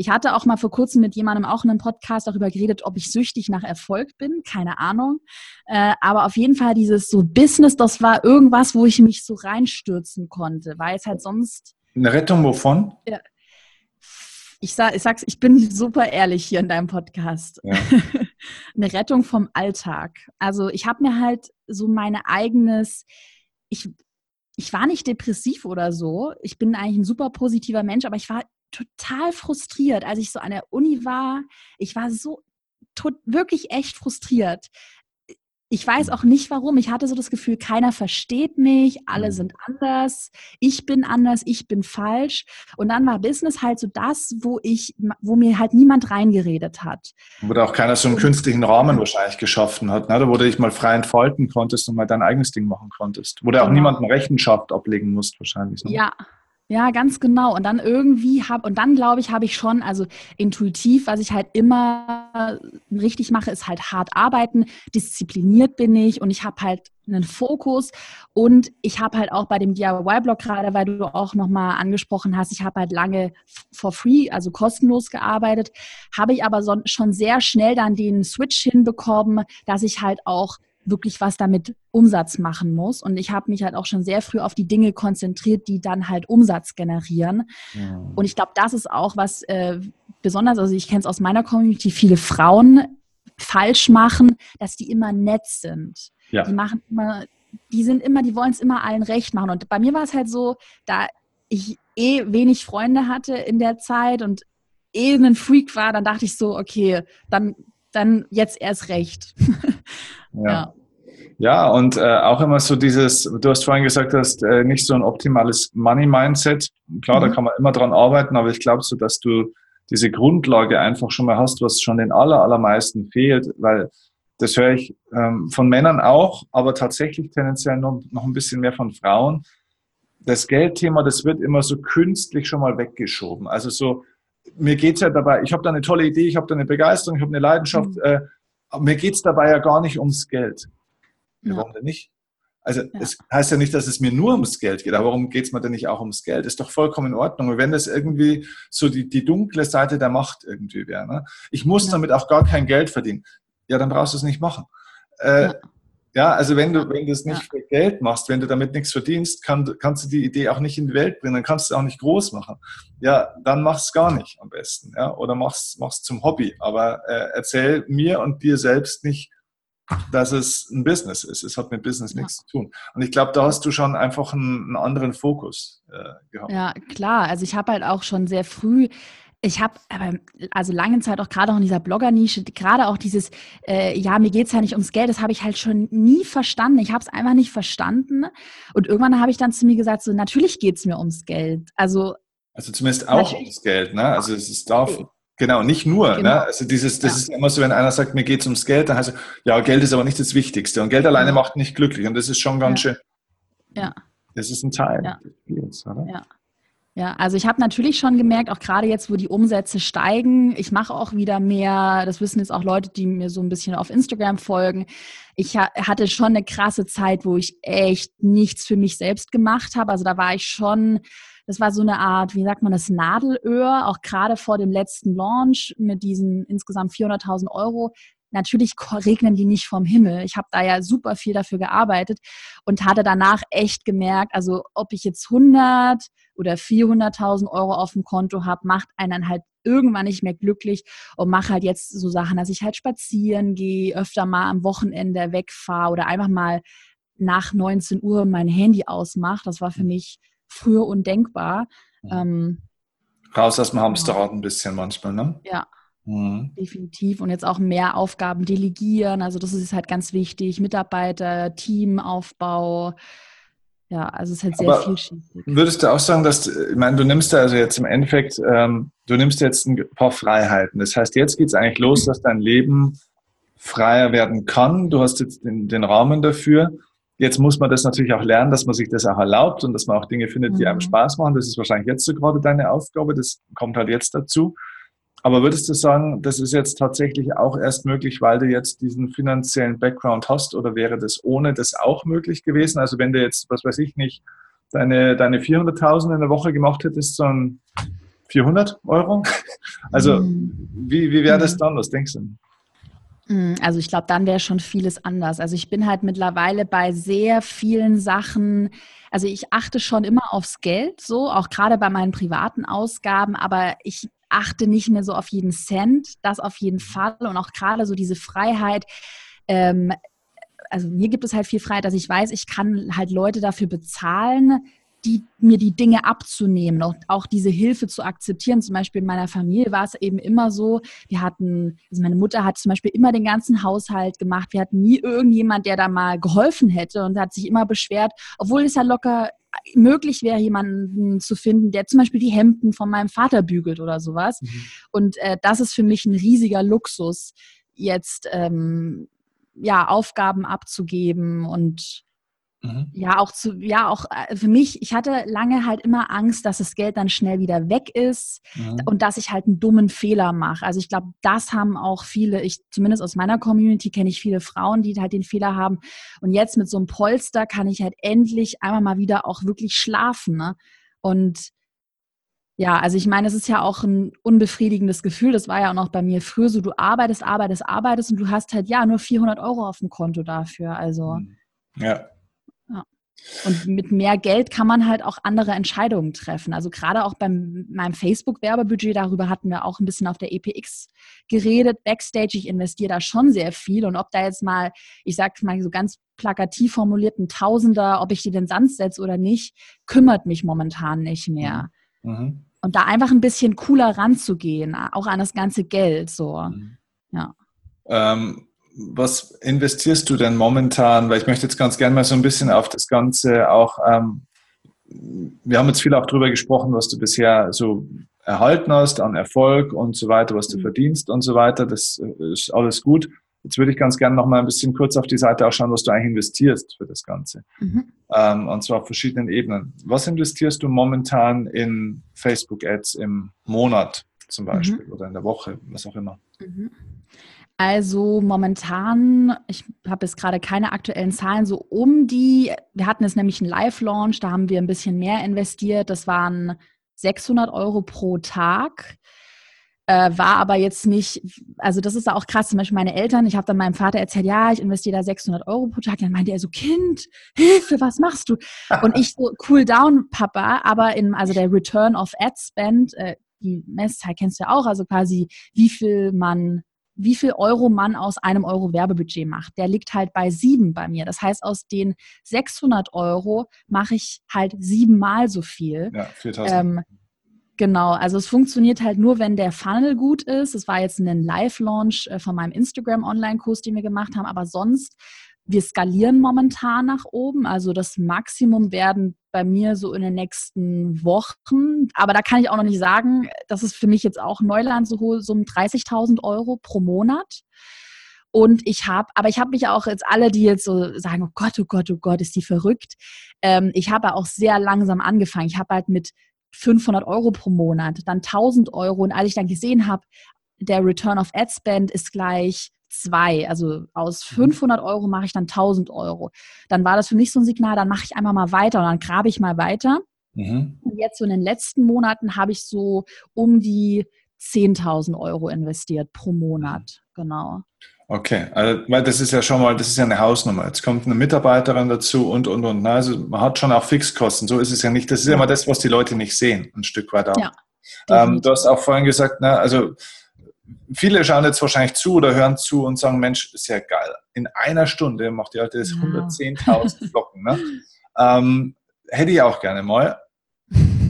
Ich hatte auch mal vor kurzem mit jemandem auch in einem Podcast darüber geredet, ob ich süchtig nach Erfolg bin. Keine Ahnung. Äh, aber auf jeden Fall dieses so Business, das war irgendwas, wo ich mich so reinstürzen konnte, weil es halt sonst. Eine Rettung wovon? Ja. Ich, sag, ich sag's, ich bin super ehrlich hier in deinem Podcast. Ja. Eine Rettung vom Alltag. Also ich habe mir halt so meine eigenes, ich, ich war nicht depressiv oder so. Ich bin eigentlich ein super positiver Mensch, aber ich war total frustriert, als ich so an der Uni war. Ich war so wirklich echt frustriert ich weiß auch nicht warum. Ich hatte so das Gefühl, keiner versteht mich, alle mhm. sind anders, ich bin anders, ich bin falsch. Und dann war Business halt so das, wo ich, wo mir halt niemand reingeredet hat. Wo da auch keiner so einen künstlichen Rahmen wahrscheinlich geschaffen hat, ne? wo du dich mal frei entfalten konntest und mal dein eigenes Ding machen konntest. Wo du genau. auch niemandem Rechenschaft ablegen musst wahrscheinlich. Ne? Ja, ja, ganz genau. Und dann irgendwie habe, und dann glaube ich, habe ich schon, also intuitiv, was ich halt immer richtig mache, ist halt hart arbeiten. Diszipliniert bin ich und ich habe halt einen Fokus und ich habe halt auch bei dem DIY-Blog gerade, weil du auch nochmal angesprochen hast, ich habe halt lange for free, also kostenlos gearbeitet, habe ich aber schon sehr schnell dann den Switch hinbekommen, dass ich halt auch wirklich was damit Umsatz machen muss. Und ich habe mich halt auch schon sehr früh auf die Dinge konzentriert, die dann halt Umsatz generieren. Ja. Und ich glaube, das ist auch was, äh, besonders, also ich kenne es aus meiner Community, viele Frauen falsch machen, dass die immer nett sind. Ja. Die machen immer, die sind immer, die wollen es immer allen recht machen. Und bei mir war es halt so, da ich eh wenig Freunde hatte in der Zeit und eh ein Freak war, dann dachte ich so, okay, dann, dann jetzt erst recht. ja. ja. Ja, und äh, auch immer so dieses, du hast vorhin gesagt, hast äh, nicht so ein optimales Money-Mindset. Klar, mhm. da kann man immer dran arbeiten, aber ich glaube so, dass du diese Grundlage einfach schon mal hast, was schon den aller, allermeisten fehlt, weil das höre ich ähm, von Männern auch, aber tatsächlich tendenziell noch, noch ein bisschen mehr von Frauen. Das Geldthema, das wird immer so künstlich schon mal weggeschoben. Also so, mir geht's ja dabei, ich habe da eine tolle Idee, ich habe da eine Begeisterung, ich habe eine Leidenschaft, mhm. äh, mir geht's dabei ja gar nicht ums Geld. Ja. Warum denn nicht? Also ja. es heißt ja nicht, dass es mir nur ums Geld geht, aber warum geht es mir denn nicht auch ums Geld? Ist doch vollkommen in Ordnung. Und wenn das irgendwie so die, die dunkle Seite der Macht irgendwie wäre, ne? ich muss ja. damit auch gar kein Geld verdienen, ja, dann brauchst du es nicht machen. Äh, ja. also wenn du, wenn du es nicht für Geld machst, wenn du damit nichts verdienst, kann, kannst du die Idee auch nicht in die Welt bringen, dann kannst du es auch nicht groß machen. Ja, dann mach es gar nicht am besten, ja, oder mach's, mach's zum Hobby. Aber äh, erzähl mir und dir selbst nicht, dass es ein Business ist. Es hat mit Business ja. nichts zu tun. Und ich glaube, da hast du schon einfach einen, einen anderen Fokus äh, gehabt. Ja, klar. Also ich habe halt auch schon sehr früh ich habe also lange Zeit auch gerade auch in dieser Blogger-Nische, gerade auch dieses, äh, ja, mir geht es ja nicht ums Geld, das habe ich halt schon nie verstanden. Ich habe es einfach nicht verstanden. Und irgendwann habe ich dann zu mir gesagt, so natürlich geht es mir ums Geld. Also, also zumindest auch ums Geld, ne? Also es ist darf, Genau, nicht nur. Ne? Genau. Ne? Also dieses, das ja. ist immer so, wenn einer sagt, mir geht es ums Geld, dann heißt es, ja, Geld ist aber nicht das Wichtigste. Und Geld alleine ja. macht nicht glücklich. Und das ist schon ganz ja. schön. Ja. Das ist ein Teil ja. des Spiels, oder? Ja. Ja, also ich habe natürlich schon gemerkt, auch gerade jetzt, wo die Umsätze steigen, ich mache auch wieder mehr, das wissen jetzt auch Leute, die mir so ein bisschen auf Instagram folgen. Ich hatte schon eine krasse Zeit, wo ich echt nichts für mich selbst gemacht habe. Also da war ich schon das war so eine Art, wie sagt man das, Nadelöhr, auch gerade vor dem letzten Launch mit diesen insgesamt 400.000 Euro. Natürlich regnen die nicht vom Himmel. Ich habe da ja super viel dafür gearbeitet und hatte danach echt gemerkt, also ob ich jetzt 100 oder 400.000 Euro auf dem Konto habe, macht einen dann halt irgendwann nicht mehr glücklich und mache halt jetzt so Sachen, dass ich halt spazieren gehe, öfter mal am Wochenende wegfahre oder einfach mal nach 19 Uhr mein Handy ausmache. Das war für mich früher undenkbar. Ähm, Raus aus dem Hamsterrad ein bisschen manchmal, ne? Ja. Mhm. Definitiv. Und jetzt auch mehr Aufgaben delegieren. Also das ist halt ganz wichtig. Mitarbeiter, Teamaufbau. Ja, also es ist halt sehr Aber vielschichtig. Würdest du auch sagen, dass, ich meine, du nimmst da also jetzt im Endeffekt, ähm, du nimmst jetzt ein paar Freiheiten. Das heißt, jetzt geht es eigentlich los, dass dein Leben freier werden kann. Du hast jetzt den, den Rahmen dafür. Jetzt muss man das natürlich auch lernen, dass man sich das auch erlaubt und dass man auch Dinge findet, die einem mhm. Spaß machen. Das ist wahrscheinlich jetzt so gerade deine Aufgabe. Das kommt halt jetzt dazu. Aber würdest du sagen, das ist jetzt tatsächlich auch erst möglich, weil du jetzt diesen finanziellen Background hast oder wäre das ohne das auch möglich gewesen? Also wenn du jetzt, was weiß ich nicht, deine, deine 400.000 in der Woche gemacht hättest, sondern 400 Euro? Also mhm. wie, wie wäre das mhm. dann? Was denkst du? Hm, also ich glaube, dann wäre schon vieles anders. Also ich bin halt mittlerweile bei sehr vielen Sachen, also ich achte schon immer aufs Geld, so auch gerade bei meinen privaten Ausgaben, aber ich achte nicht mehr so auf jeden Cent, das auf jeden Fall und auch gerade so diese Freiheit. Ähm, also mir gibt es halt viel Freiheit, dass ich weiß, ich kann halt Leute dafür bezahlen, die, mir die Dinge abzunehmen und auch diese Hilfe zu akzeptieren. Zum Beispiel in meiner Familie war es eben immer so, wir hatten, also meine Mutter hat zum Beispiel immer den ganzen Haushalt gemacht. Wir hatten nie irgendjemand, der da mal geholfen hätte und hat sich immer beschwert, obwohl es ja locker möglich wäre, jemanden zu finden, der zum Beispiel die Hemden von meinem Vater bügelt oder sowas. Mhm. Und äh, das ist für mich ein riesiger Luxus, jetzt ähm, ja Aufgaben abzugeben und Mhm. Ja, auch zu, ja, auch äh, für mich, ich hatte lange halt immer Angst, dass das Geld dann schnell wieder weg ist mhm. und dass ich halt einen dummen Fehler mache. Also ich glaube, das haben auch viele, ich zumindest aus meiner Community kenne ich viele Frauen, die halt den Fehler haben. Und jetzt mit so einem Polster kann ich halt endlich einmal mal wieder auch wirklich schlafen. Ne? Und ja, also ich meine, es ist ja auch ein unbefriedigendes Gefühl. Das war ja auch noch bei mir früher so, du arbeitest, arbeitest, arbeitest und du hast halt ja nur 400 Euro auf dem Konto dafür. Also. Ja. Und mit mehr Geld kann man halt auch andere Entscheidungen treffen. Also gerade auch beim meinem Facebook-Werbebudget, darüber hatten wir auch ein bisschen auf der EPX geredet. Backstage, ich investiere da schon sehr viel. Und ob da jetzt mal, ich sag's mal so ganz plakativ formuliert, ein Tausender, ob ich die den Sand setze oder nicht, kümmert mich momentan nicht mehr. Mhm. mhm. Und da einfach ein bisschen cooler ranzugehen, auch an das ganze Geld. So. Mhm. Ja. Ähm, was investierst du denn momentan? Weil ich möchte jetzt ganz gerne mal so ein bisschen auf das Ganze auch, ähm, wir haben jetzt viel auch darüber gesprochen, was du bisher so erhalten hast an Erfolg und so weiter, was du mhm. verdienst und so weiter. Das äh, ist alles gut. Jetzt würde ich ganz gerne noch mal ein bisschen kurz auf die Seite auch schauen, was du eigentlich investierst für das Ganze. Mhm. Ähm, und zwar auf verschiedenen Ebenen. Was investierst du momentan in Facebook-Ads im Monat zum Beispiel mhm. oder in der Woche, was auch immer? Mhm. Also momentan, ich habe jetzt gerade keine aktuellen Zahlen, so um die, wir hatten jetzt nämlich einen Live-Launch, da haben wir ein bisschen mehr investiert, das waren 600 Euro pro Tag. Äh, war aber jetzt nicht, also das ist auch krass, zum Beispiel meine Eltern, ich habe dann meinem Vater erzählt, ja, ich investiere da 600 Euro pro Tag, dann meinte er so, Kind, Hilfe, was machst du? Und ich so, cool down, Papa, aber in, also der Return of Ad Spend, äh, die Messzahl kennst du ja auch, also quasi wie viel man wie viel Euro man aus einem Euro Werbebudget macht. Der liegt halt bei sieben bei mir. Das heißt, aus den 600 Euro mache ich halt siebenmal so viel. Ja, 4000. Ähm, genau, also es funktioniert halt nur, wenn der Funnel gut ist. Es war jetzt ein Live-Launch äh, von meinem Instagram-Online-Kurs, den wir gemacht haben, aber sonst wir skalieren momentan nach oben. Also das Maximum werden bei mir so in den nächsten Wochen. Aber da kann ich auch noch nicht sagen, das ist für mich jetzt auch Neuland, so, so um 30.000 Euro pro Monat. Und ich habe, aber ich habe mich auch jetzt alle, die jetzt so sagen, oh Gott, oh Gott, oh Gott, ist die verrückt. Ähm, ich habe auch sehr langsam angefangen. Ich habe halt mit 500 Euro pro Monat, dann 1000 Euro. Und als ich dann gesehen habe, der Return of Ad Spend ist gleich zwei. Also aus 500 mhm. Euro mache ich dann 1000 Euro. Dann war das für mich so ein Signal, dann mache ich einfach mal weiter und dann grabe ich mal weiter. Mhm. Und jetzt so in den letzten Monaten habe ich so um die 10.000 Euro investiert pro Monat. Genau. Okay, also, weil das ist ja schon mal, das ist ja eine Hausnummer. Jetzt kommt eine Mitarbeiterin dazu und, und, und. Also man hat schon auch Fixkosten. So ist es ja nicht. Das ist ja immer das, was die Leute nicht sehen, ein Stück weit auch. Ja, ähm, du hast auch vorhin gesagt, na, also viele schauen jetzt wahrscheinlich zu oder hören zu und sagen, Mensch, ist ja geil. In einer Stunde macht die Alte das ja. 110.000 Flocken. Ne? Ähm, hätte ich auch gerne mal.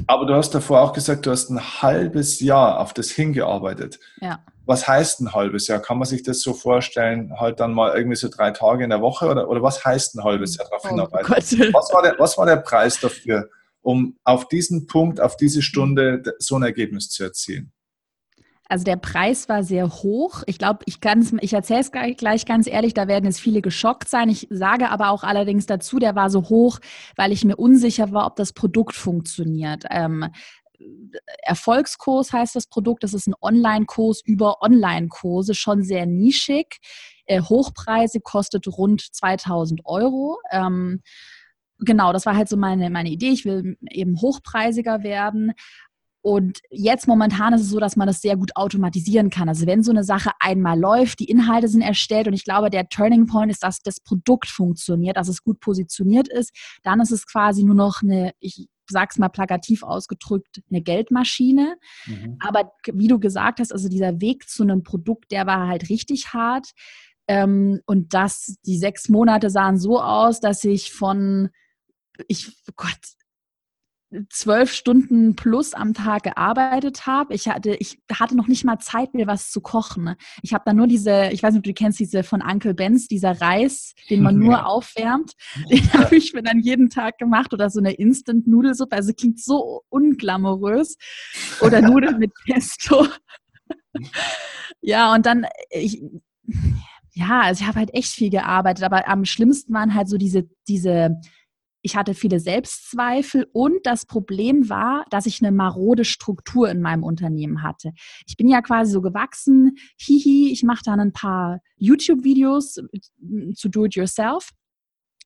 Aber du hast davor auch gesagt, du hast ein halbes Jahr auf das hingearbeitet. Ja. Was heißt ein halbes Jahr? Kann man sich das so vorstellen, halt dann mal irgendwie so drei Tage in der Woche oder, oder was heißt ein halbes Jahr darauf oh hinarbeiten? Was war, der, was war der Preis dafür, um auf diesen Punkt, auf diese Stunde so ein Ergebnis zu erzielen? Also der Preis war sehr hoch. Ich glaube, ich ich erzähle es gleich ganz ehrlich, da werden jetzt viele geschockt sein. Ich sage aber auch allerdings dazu, der war so hoch, weil ich mir unsicher war, ob das Produkt funktioniert. Ähm, Erfolgskurs heißt das Produkt. Das ist ein Online-Kurs über Online-Kurse, schon sehr nischig. Äh, Hochpreise kostet rund 2000 Euro. Ähm, genau, das war halt so meine, meine Idee. Ich will eben hochpreisiger werden. Und jetzt momentan ist es so, dass man das sehr gut automatisieren kann. Also wenn so eine Sache einmal läuft, die Inhalte sind erstellt und ich glaube, der Turning Point ist, dass das Produkt funktioniert, dass es gut positioniert ist, dann ist es quasi nur noch eine, ich sag's mal plakativ ausgedrückt, eine Geldmaschine. Mhm. Aber wie du gesagt hast, also dieser Weg zu einem Produkt, der war halt richtig hart. Ähm, und das, die sechs Monate sahen so aus, dass ich von ich, oh Gott, zwölf Stunden plus am Tag gearbeitet habe. Ich hatte, ich hatte noch nicht mal Zeit, mir was zu kochen. Ich habe dann nur diese, ich weiß nicht, ob du kennst diese von Uncle Benz, dieser Reis, den man nur ja. aufwärmt. Den habe ich mir dann jeden Tag gemacht oder so eine Instant-Nudelsuppe. Also klingt so unglamourös. Oder Nudeln mit Pesto. ja, und dann, ich, ja, also ich habe halt echt viel gearbeitet, aber am schlimmsten waren halt so diese, diese ich hatte viele Selbstzweifel und das Problem war, dass ich eine marode Struktur in meinem Unternehmen hatte. Ich bin ja quasi so gewachsen, hihi, ich mache dann ein paar YouTube-Videos zu Do-it-yourself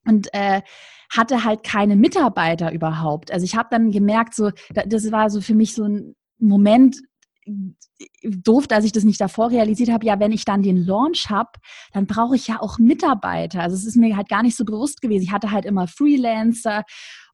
und äh, hatte halt keine Mitarbeiter überhaupt. Also ich habe dann gemerkt, so das war so für mich so ein Moment, doof, dass ich das nicht davor realisiert habe, ja, wenn ich dann den Launch habe, dann brauche ich ja auch Mitarbeiter. Also es ist mir halt gar nicht so bewusst gewesen. Ich hatte halt immer Freelancer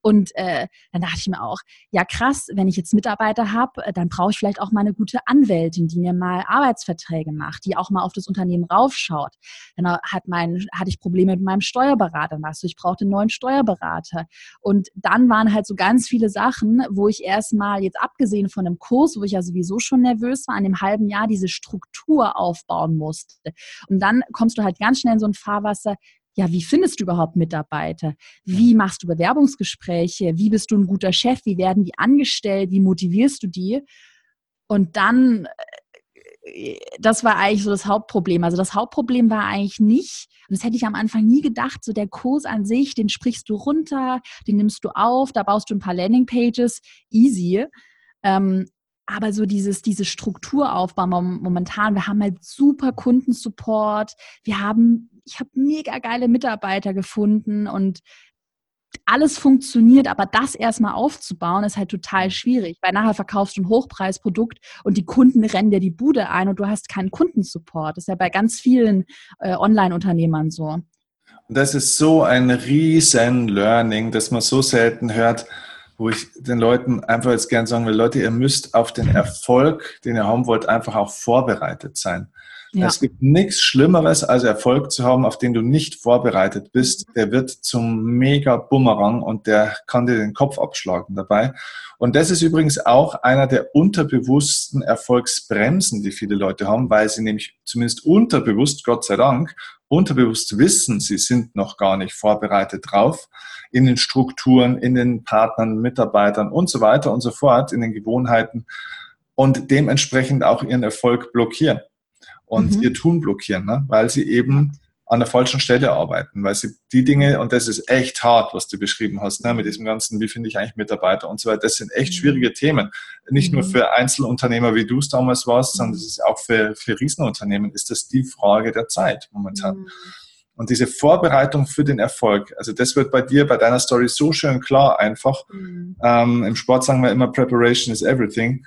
und äh, dann dachte ich mir auch, ja krass, wenn ich jetzt Mitarbeiter habe, äh, dann brauche ich vielleicht auch mal eine gute Anwältin, die mir mal Arbeitsverträge macht, die auch mal auf das Unternehmen raufschaut. Dann hat mein, hatte ich Probleme mit meinem Steuerberater, weißt du, ich brauchte einen neuen Steuerberater. Und dann waren halt so ganz viele Sachen, wo ich erstmal jetzt abgesehen von einem Kurs, wo ich ja sowieso schon nervös war, an dem halben Jahr diese Struktur aufbauen musste. Und dann kommst du halt ganz schnell in so ein Fahrwasser, ja, wie findest du überhaupt Mitarbeiter? Wie machst du Bewerbungsgespräche? Wie bist du ein guter Chef? Wie werden die angestellt? Wie motivierst du die? Und dann, äh, das war eigentlich so das Hauptproblem. Also das Hauptproblem war eigentlich nicht, und das hätte ich am Anfang nie gedacht, so der Kurs an sich, den sprichst du runter, den nimmst du auf, da baust du ein paar Landingpages, easy. Ähm, aber so dieses, diese Strukturaufbau momentan, wir haben halt super Kundensupport, wir haben ich habe mega geile Mitarbeiter gefunden und alles funktioniert, aber das erstmal aufzubauen, ist halt total mhm. schwierig, weil nachher verkaufst du ein Hochpreisprodukt und die Kunden rennen dir die Bude ein und du hast keinen Kundensupport. Das ist ja bei ganz vielen äh, Online-Unternehmern so. Und das ist so ein riesen Learning, das man so selten hört, wo ich den Leuten einfach jetzt gerne sagen will, Leute, ihr müsst auf den Erfolg, den ihr haben wollt, einfach auch vorbereitet sein. Ja. Es gibt nichts Schlimmeres, als Erfolg zu haben, auf den du nicht vorbereitet bist. Der wird zum mega Bumerang und der kann dir den Kopf abschlagen dabei. Und das ist übrigens auch einer der unterbewussten Erfolgsbremsen, die viele Leute haben, weil sie nämlich zumindest unterbewusst, Gott sei Dank, unterbewusst wissen, sie sind noch gar nicht vorbereitet drauf in den Strukturen, in den Partnern, Mitarbeitern und so weiter und so fort, in den Gewohnheiten und dementsprechend auch ihren Erfolg blockieren und mhm. ihr Tun blockieren, ne? weil sie eben an der falschen Stelle arbeiten, weil sie die Dinge, und das ist echt hart, was du beschrieben hast, ne, mit diesem ganzen, wie finde ich eigentlich Mitarbeiter und so weiter, das sind echt mhm. schwierige Themen. Nicht mhm. nur für Einzelunternehmer, wie du es damals warst, sondern das ist auch für, für Riesenunternehmen, ist das die Frage der Zeit momentan. Mhm. Und diese Vorbereitung für den Erfolg, also das wird bei dir, bei deiner Story so schön klar einfach. Mhm. Ähm, Im Sport sagen wir immer, Preparation is everything.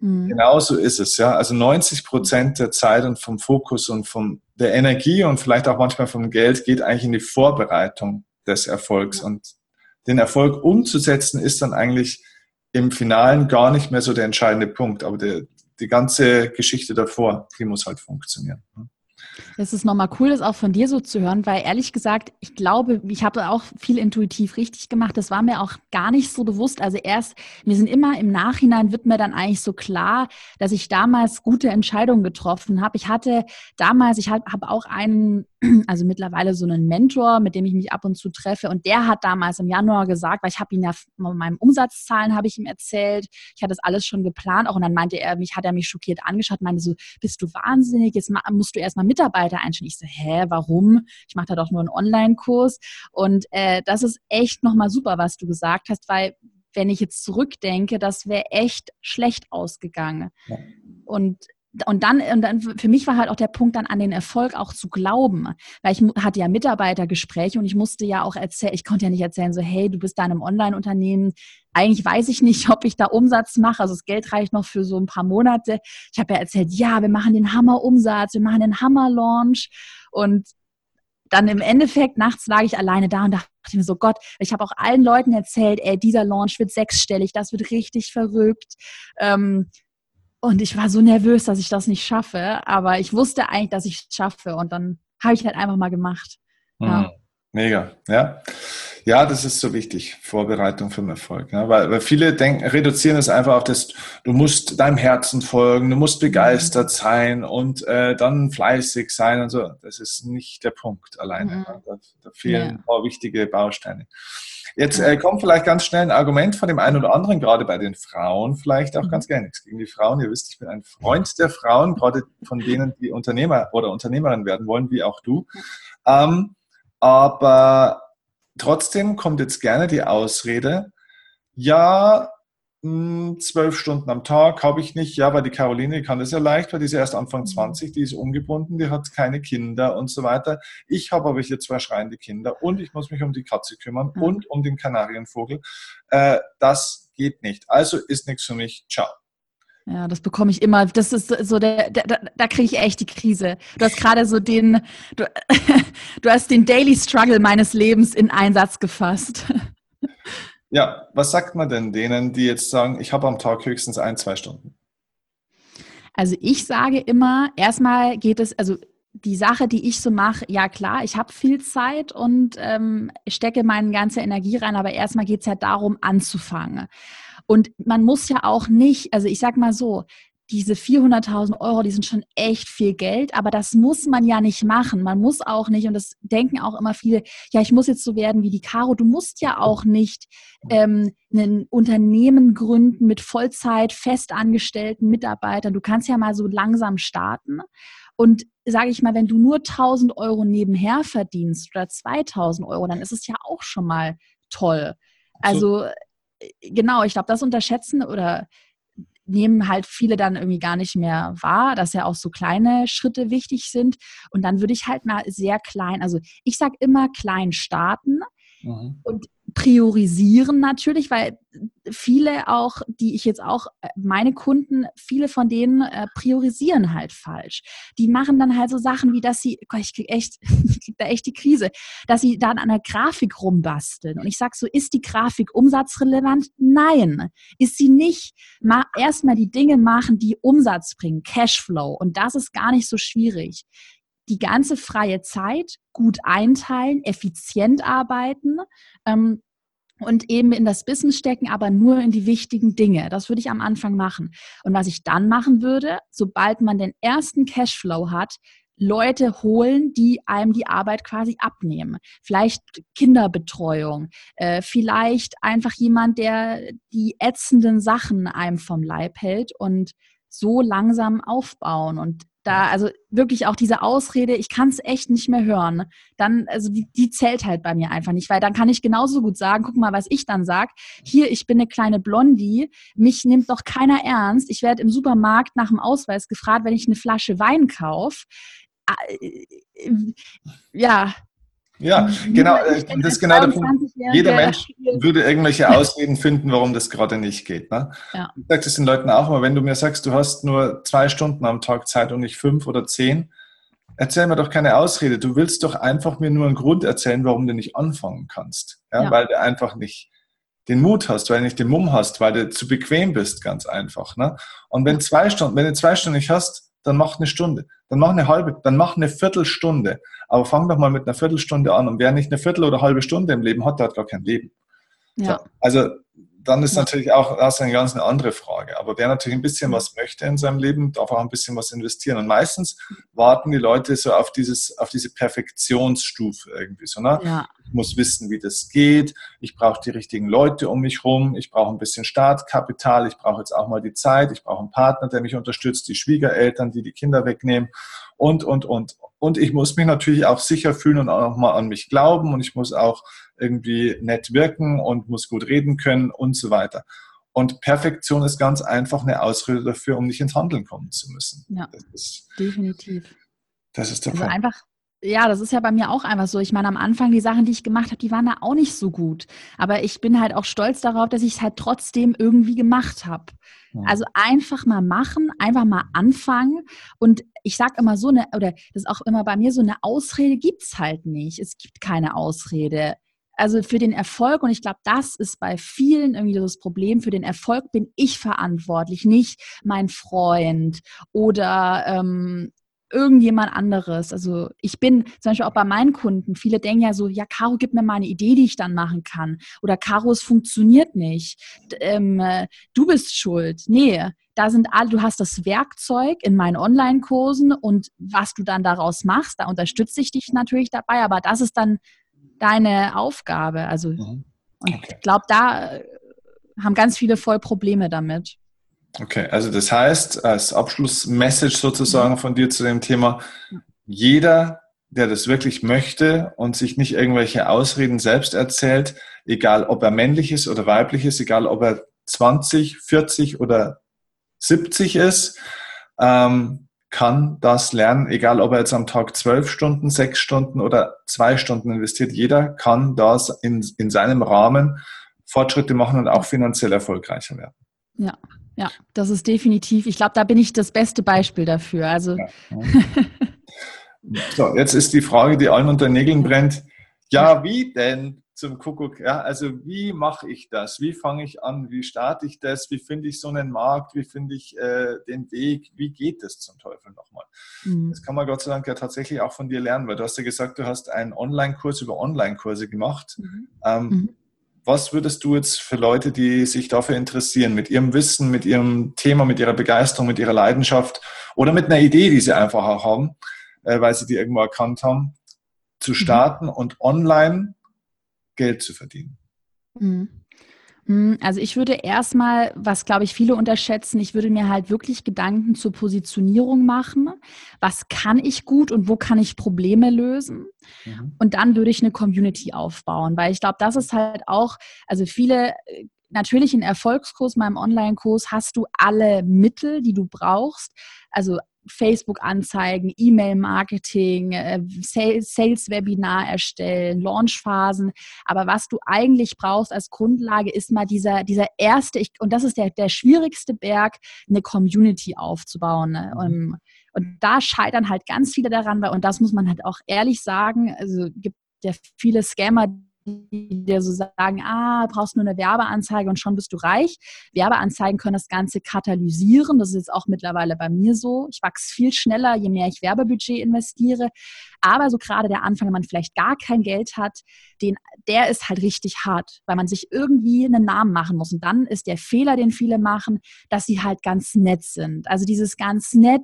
Mhm. Genauso ist es, ja. Also 90 Prozent der Zeit und vom Fokus und von der Energie und vielleicht auch manchmal vom Geld geht eigentlich in die Vorbereitung des Erfolgs. Und den Erfolg umzusetzen ist dann eigentlich im Finalen gar nicht mehr so der entscheidende Punkt. Aber der, die ganze Geschichte davor, die muss halt funktionieren. Es ist nochmal cool, das auch von dir so zu hören, weil ehrlich gesagt, ich glaube, ich habe auch viel intuitiv richtig gemacht. Das war mir auch gar nicht so bewusst. Also erst, mir sind immer im Nachhinein wird mir dann eigentlich so klar, dass ich damals gute Entscheidungen getroffen habe. Ich hatte damals, ich habe hab auch einen, also mittlerweile so einen Mentor, mit dem ich mich ab und zu treffe. Und der hat damals im Januar gesagt, weil ich habe ihn ja von meinen Umsatzzahlen habe ich ihm erzählt. Ich hatte das alles schon geplant. Auch und dann meinte er, mich hat er mich schockiert angeschaut, meinte so, bist du wahnsinnig? Jetzt musst du erstmal Mitarbeiter Mitarbeiter einstellen. Ich so, hä, warum? Ich mache da doch nur einen Online-Kurs. Und äh, das ist echt nochmal super, was du gesagt hast, weil wenn ich jetzt zurückdenke, das wäre echt schlecht ausgegangen. Ja. Und und dann, und dann für mich war halt auch der Punkt, dann an den Erfolg auch zu glauben. Weil ich hatte ja Mitarbeitergespräche und ich musste ja auch erzählen, ich konnte ja nicht erzählen, so, hey, du bist da in einem Online-Unternehmen. Eigentlich weiß ich nicht, ob ich da Umsatz mache. Also das Geld reicht noch für so ein paar Monate. Ich habe ja erzählt, ja, wir machen den Hammer-Umsatz, wir machen den Hammer-Launch. Und dann im Endeffekt, nachts lag ich alleine da und dachte mir so, Gott, ich habe auch allen Leuten erzählt, ey, dieser Launch wird sechsstellig, das wird richtig verrückt. Ähm, und ich war so nervös, dass ich das nicht schaffe. Aber ich wusste eigentlich, dass ich es schaffe. Und dann habe ich halt einfach mal gemacht. Ja. Mega, ja. Ja, das ist so wichtig, Vorbereitung für den Erfolg. Ja, weil, weil viele denken, reduzieren es einfach auf das, du musst deinem Herzen folgen, du musst begeistert mhm. sein und äh, dann fleißig sein und so. Das ist nicht der Punkt alleine. Mhm. Da, da, fehlen ja. ein paar wichtige Bausteine. Jetzt äh, kommt vielleicht ganz schnell ein Argument von dem einen oder anderen, gerade bei den Frauen, vielleicht auch mhm. ganz gerne nichts gegen die Frauen. Ihr wisst, ich bin ein Freund der Frauen, gerade von denen, die Unternehmer oder Unternehmerin werden wollen, wie auch du. Ähm, aber trotzdem kommt jetzt gerne die Ausrede, ja, hm, zwölf Stunden am Tag habe ich nicht. Ja, weil die Caroline kann das ja leicht, weil die ist erst Anfang 20, mhm. die ist ungebunden, die hat keine Kinder und so weiter. Ich habe aber hier zwei schreiende Kinder und ich muss mich um die Katze kümmern mhm. und um den Kanarienvogel. Äh, das geht nicht. Also ist nichts für mich. Ciao. Ja, das bekomme ich immer. Das ist so der, der, der da kriege ich echt die Krise. Du hast gerade so den, du, du hast den Daily Struggle meines Lebens in Einsatz gefasst. Ja, was sagt man denn denen, die jetzt sagen, ich habe am Tag höchstens ein, zwei Stunden? Also ich sage immer, erstmal geht es, also die Sache, die ich so mache, ja klar, ich habe viel Zeit und ähm, stecke meine ganze Energie rein, aber erstmal geht es ja darum, anzufangen. Und man muss ja auch nicht, also ich sag mal so, diese 400.000 Euro, die sind schon echt viel Geld, aber das muss man ja nicht machen. Man muss auch nicht, und das denken auch immer viele, ja, ich muss jetzt so werden wie die Caro. Du musst ja auch nicht ähm, ein Unternehmen gründen mit Vollzeit, festangestellten Mitarbeitern. Du kannst ja mal so langsam starten. Und sage ich mal, wenn du nur 1000 Euro nebenher verdienst oder 2000 Euro, dann ist es ja auch schon mal toll. Also, genau, ich glaube, das unterschätzen oder nehmen halt viele dann irgendwie gar nicht mehr wahr, dass ja auch so kleine Schritte wichtig sind. Und dann würde ich halt mal sehr klein, also ich sage immer klein starten mhm. und priorisieren natürlich, weil viele auch, die ich jetzt auch, äh, meine Kunden, viele von denen äh, priorisieren halt falsch. Die machen dann halt so Sachen wie, dass sie, ich krieg echt, ich krieg da echt die Krise, dass sie dann an der Grafik rumbasteln. Und ich sag so, ist die Grafik umsatzrelevant? Nein, ist sie nicht. Ma erstmal die Dinge machen, die Umsatz bringen, Cashflow. Und das ist gar nicht so schwierig die ganze freie Zeit gut einteilen, effizient arbeiten ähm, und eben in das Business stecken, aber nur in die wichtigen Dinge. Das würde ich am Anfang machen. Und was ich dann machen würde, sobald man den ersten Cashflow hat, Leute holen, die einem die Arbeit quasi abnehmen. Vielleicht Kinderbetreuung, äh, vielleicht einfach jemand, der die ätzenden Sachen einem vom Leib hält und so langsam aufbauen. Und da, also wirklich auch diese Ausrede, ich kann es echt nicht mehr hören, dann, also die, die zählt halt bei mir einfach nicht, weil dann kann ich genauso gut sagen, guck mal, was ich dann sag. Hier, ich bin eine kleine Blondie, mich nimmt doch keiner ernst. Ich werde im Supermarkt nach dem Ausweis gefragt, wenn ich eine Flasche Wein kaufe. Äh, äh, ja, ja, genau. Äh, das ist genau der Punkt. Jeder Mensch würde irgendwelche Ausreden finden, warum das gerade nicht geht. Ne? Ja. Ich sage das den Leuten auch immer, wenn du mir sagst, du hast nur zwei Stunden am Tag Zeit und nicht fünf oder zehn, erzähl mir doch keine Ausrede. Du willst doch einfach mir nur einen Grund erzählen, warum du nicht anfangen kannst. Ja? ja. Weil du einfach nicht den Mut hast, weil du nicht den Mumm hast, weil du zu bequem bist, ganz einfach. Ne? Und wenn zwei Stunden, wenn du zwei Stunden nicht hast, dann mach eine Stunde, dann mach eine halbe, dann mach eine Viertelstunde. Aber fang doch mal mit einer Viertelstunde an. Und wer nicht eine Viertel oder halbe Stunde im Leben hat, der hat gar kein Leben. Ja. So, also dann ist natürlich auch das eine ganz eine andere Frage. Aber wer natürlich ein bisschen was möchte in seinem Leben, darf auch ein bisschen was investieren. Und meistens warten die Leute so auf dieses, auf diese Perfektionsstufe irgendwie so. Ne? Ja. Ich muss wissen, wie das geht. Ich brauche die richtigen Leute um mich rum. Ich brauche ein bisschen Startkapital. Ich brauche jetzt auch mal die Zeit. Ich brauche einen Partner, der mich unterstützt, die Schwiegereltern, die die Kinder wegnehmen und, und, und. Und ich muss mich natürlich auch sicher fühlen und auch mal an mich glauben und ich muss auch irgendwie nett wirken und muss gut reden können und so weiter. Und Perfektion ist ganz einfach eine Ausrede dafür, um nicht ins Handeln kommen zu müssen. Ja, das ist, definitiv. Das ist der also Punkt. einfach ja, das ist ja bei mir auch einfach so. Ich meine, am Anfang die Sachen, die ich gemacht habe, die waren da auch nicht so gut. Aber ich bin halt auch stolz darauf, dass ich es halt trotzdem irgendwie gemacht habe. Ja. Also einfach mal machen, einfach mal anfangen. Und ich sage immer so eine, oder das ist auch immer bei mir so eine Ausrede gibt's halt nicht. Es gibt keine Ausrede. Also für den Erfolg, und ich glaube, das ist bei vielen irgendwie das Problem, für den Erfolg bin ich verantwortlich, nicht mein Freund oder ähm, irgendjemand anderes. Also ich bin zum Beispiel auch bei meinen Kunden, viele denken ja so, ja, Caro, gib mir mal eine Idee, die ich dann machen kann. Oder Caro, es funktioniert nicht. Ähm, du bist schuld. Nee, da sind alle, du hast das Werkzeug in meinen Online-Kursen und was du dann daraus machst, da unterstütze ich dich natürlich dabei, aber das ist dann deine Aufgabe. Also mhm. okay. ich glaube, da haben ganz viele voll Probleme damit. Okay, also das heißt, als Abschlussmessage sozusagen von dir zu dem Thema, jeder, der das wirklich möchte und sich nicht irgendwelche Ausreden selbst erzählt, egal ob er männlich ist oder weiblich ist, egal ob er 20, 40 oder 70 ist, ähm, kann das lernen, egal ob er jetzt am Tag zwölf Stunden, sechs Stunden oder zwei Stunden investiert. Jeder kann das in, in seinem Rahmen Fortschritte machen und auch finanziell erfolgreicher werden. Ja, ja, das ist definitiv, ich glaube, da bin ich das beste Beispiel dafür. Also. Ja. so, jetzt ist die Frage, die allen unter den Nägeln brennt. Ja, wie denn zum Kuckuck? Ja, also wie mache ich das? Wie fange ich an? Wie starte ich das? Wie finde ich so einen Markt? Wie finde ich äh, den Weg? Wie geht das zum Teufel nochmal? Mhm. Das kann man Gott sei Dank ja tatsächlich auch von dir lernen, weil du hast ja gesagt, du hast einen Online-Kurs über Online-Kurse gemacht. Mhm. Ähm, mhm. Was würdest du jetzt für Leute, die sich dafür interessieren, mit ihrem Wissen, mit ihrem Thema, mit ihrer Begeisterung, mit ihrer Leidenschaft oder mit einer Idee, die sie einfach auch haben, äh, weil sie die irgendwo erkannt haben, zu mhm. starten und online Geld zu verdienen? Mhm. Hm, also ich würde erstmal, was glaube ich viele unterschätzen, ich würde mir halt wirklich Gedanken zur Positionierung machen. Was kann ich gut und wo kann ich Probleme lösen? Mhm. Und dann würde ich eine Community aufbauen, weil ich glaube, das ist halt auch, also viele natürlich in Erfolgskurs, meinem Online-Kurs, hast du alle Mittel, die du brauchst. Also Facebook-Anzeigen, E-Mail-Marketing, äh, Sales-Webinar erstellen, Launchphasen. Aber was du eigentlich brauchst als Grundlage ist mal dieser, dieser erste, ich, und das ist der, der schwierigste Berg, eine Community aufzubauen. Ne? Und, mhm. und da scheitern halt ganz viele daran, und das muss man halt auch ehrlich sagen, also gibt ja viele Scammer, die dir so sagen, ah, brauchst nur eine Werbeanzeige und schon bist du reich. Werbeanzeigen können das Ganze katalysieren. Das ist jetzt auch mittlerweile bei mir so. Ich wachse viel schneller, je mehr ich Werbebudget investiere. Aber so gerade der Anfang, wenn man vielleicht gar kein Geld hat, den, der ist halt richtig hart, weil man sich irgendwie einen Namen machen muss. Und dann ist der Fehler, den viele machen, dass sie halt ganz nett sind. Also dieses ganz nett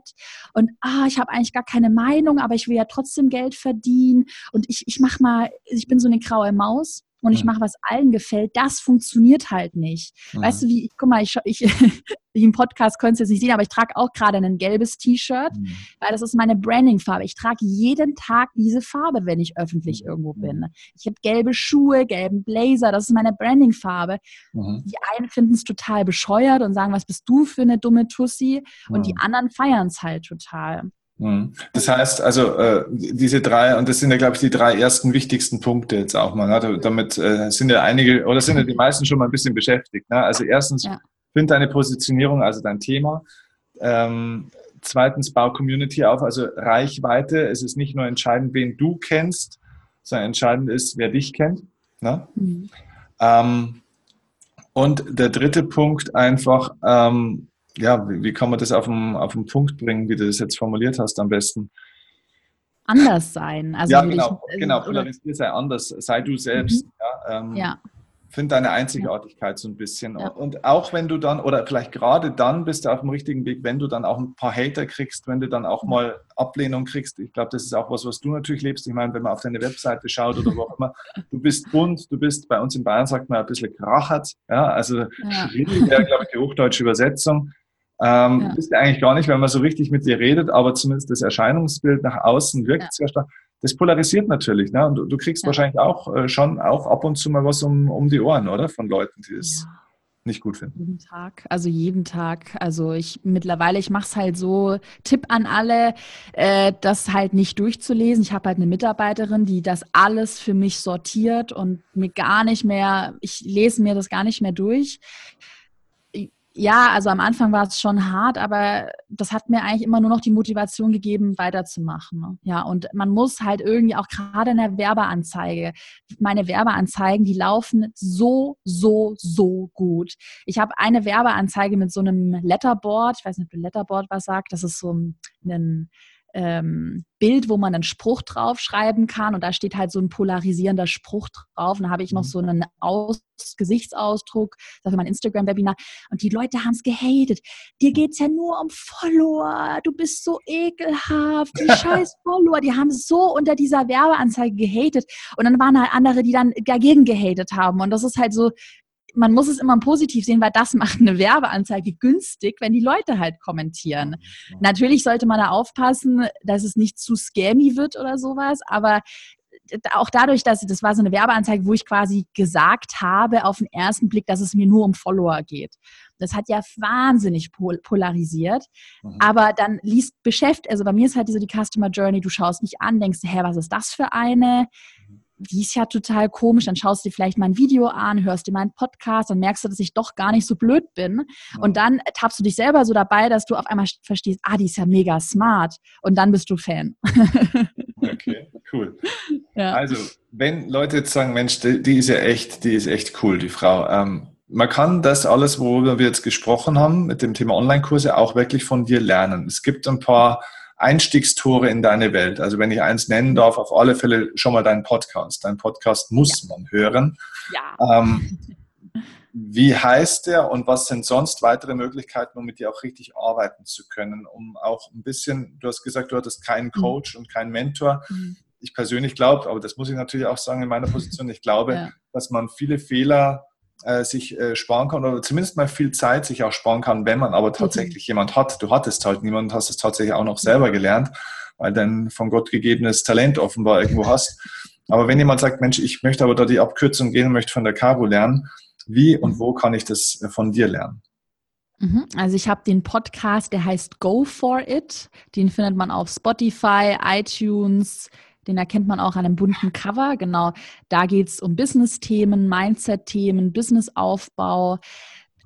und ah, ich habe eigentlich gar keine Meinung, aber ich will ja trotzdem Geld verdienen und ich, ich mach mal, ich bin so eine graue Maus und ich mache, was allen gefällt, das funktioniert halt nicht. Ja. Weißt du, wie, guck mal, ich, ich im Podcast könnt ihr es nicht sehen, aber ich trage auch gerade ein gelbes T-Shirt, mhm. weil das ist meine Branding-Farbe. Ich trage jeden Tag diese Farbe, wenn ich öffentlich mhm. irgendwo bin. Ich habe gelbe Schuhe, gelben Blazer, das ist meine Branding-Farbe. Mhm. Die einen finden es total bescheuert und sagen, was bist du für eine dumme Tussi? Und die anderen feiern es halt total. Mhm. Das heißt also, äh, diese drei, und das sind ja, glaube ich, die drei ersten wichtigsten Punkte jetzt auch mal. Ne? Damit äh, sind ja einige, oder sind ja die meisten schon mal ein bisschen beschäftigt. Ne? Also erstens, ja. find deine Positionierung, also dein Thema. Ähm, zweitens, bau Community auf, also Reichweite. Es ist nicht nur entscheidend, wen du kennst, sondern entscheidend ist, wer dich kennt. Ne? Mhm. Ähm, und der dritte Punkt einfach, ähm, ja, wie, wie, kann man das auf den, auf den Punkt bringen, wie du das jetzt formuliert hast am besten? Anders sein. Also ja, genau, ich, genau. Polarisier sei anders, sei du selbst. Mhm. Ja, ähm, ja. Find deine Einzigartigkeit so ein bisschen. Ja. Und auch wenn du dann, oder vielleicht gerade dann bist du auf dem richtigen Weg, wenn du dann auch ein paar Hater kriegst, wenn du dann auch mhm. mal Ablehnung kriegst. Ich glaube, das ist auch was, was du natürlich lebst. Ich meine, wenn man auf deine Webseite schaut oder wo auch immer, du bist bunt, du bist, bei uns in Bayern sagt man ein bisschen krachert. Ja, also ja. schwierig wäre, glaube ich, die hochdeutsche Übersetzung. Ähm, ja. Bist du eigentlich gar nicht, wenn man so richtig mit dir redet, aber zumindest das Erscheinungsbild nach außen wirkt ja. sehr stark. Das polarisiert natürlich, ne? Und du, du kriegst ja. wahrscheinlich auch äh, schon auch ab und zu mal was um, um die Ohren, oder? Von Leuten, die es nicht gut finden. Jeden Tag, also jeden Tag. Also ich mittlerweile, ich mache es halt so, Tipp an alle, äh, das halt nicht durchzulesen. Ich habe halt eine Mitarbeiterin, die das alles für mich sortiert und mir gar nicht mehr, ich lese mir das gar nicht mehr durch ja, also am Anfang war es schon hart, aber das hat mir eigentlich immer nur noch die Motivation gegeben, weiterzumachen. Ne? Ja, und man muss halt irgendwie auch gerade in der Werbeanzeige, meine Werbeanzeigen, die laufen so, so, so gut. Ich habe eine Werbeanzeige mit so einem Letterboard, ich weiß nicht, ob du Letterboard was sagt, das ist so ein ähm, Bild, wo man einen Spruch draufschreiben kann. Und da steht halt so ein polarisierender Spruch drauf. Und da habe ich noch mhm. so einen Aus Gesichtsausdruck, das war mein Instagram-Webinar. Und die Leute haben es gehatet. Dir geht es ja nur um Follower, du bist so ekelhaft, die scheiß Follower, die haben so unter dieser Werbeanzeige gehatet. Und dann waren halt andere, die dann dagegen gehatet haben. Und das ist halt so, man muss es immer positiv sehen, weil das macht eine Werbeanzeige günstig, wenn die Leute halt kommentieren. Natürlich sollte man da aufpassen, dass es nicht zu scammy wird oder sowas, aber auch dadurch, dass das war so eine Werbeanzeige, wo ich quasi gesagt habe auf den ersten Blick, dass es mir nur um Follower geht. Das hat ja wahnsinnig pol polarisiert. Mhm. Aber dann liest beschäftigt, also bei mir ist halt so die Customer Journey, du schaust nicht an, denkst, hä, was ist das für eine? Die ist ja total komisch. Dann schaust du dir vielleicht mal ein Video an, hörst dir meinen Podcast, dann merkst du, dass ich doch gar nicht so blöd bin. Und dann tappst du dich selber so dabei, dass du auf einmal verstehst, ah, die ist ja mega smart. Und dann bist du Fan. okay, cool. Ja. Also, wenn Leute jetzt sagen, Mensch, die, die, ist ja echt, die ist echt cool, die Frau. Ähm, man kann das alles, worüber wir jetzt gesprochen haben, mit dem Thema Online-Kurse, auch wirklich von dir lernen. Es gibt ein paar Einstiegstore in deine Welt. Also wenn ich eins nennen darf, auf alle Fälle schon mal deinen Podcast. Dein Podcast muss ja. man hören. Ja. Ähm, wie heißt der und was sind sonst weitere Möglichkeiten, um mit dir auch richtig arbeiten zu können, um auch ein bisschen, du hast gesagt, du hattest keinen mhm. Coach mhm. und keinen Mentor. Mhm. Ich persönlich glaube, aber das muss ich natürlich auch sagen in meiner Position, ich glaube, ja. dass man viele Fehler äh, sich äh, sparen kann oder zumindest mal viel Zeit sich auch sparen kann, wenn man aber tatsächlich mhm. jemand hat. Du hattest halt niemanden, hast es tatsächlich auch noch selber gelernt, weil dein von Gott gegebenes Talent offenbar irgendwo hast. Aber wenn jemand sagt, Mensch, ich möchte aber da die Abkürzung gehen und möchte von der Caro lernen, wie und wo kann ich das äh, von dir lernen? Mhm. Also ich habe den Podcast, der heißt Go for It. Den findet man auf Spotify, iTunes, den erkennt man auch an einem bunten Cover. Genau, da geht es um Business-Themen, Mindset-Themen, Businessaufbau.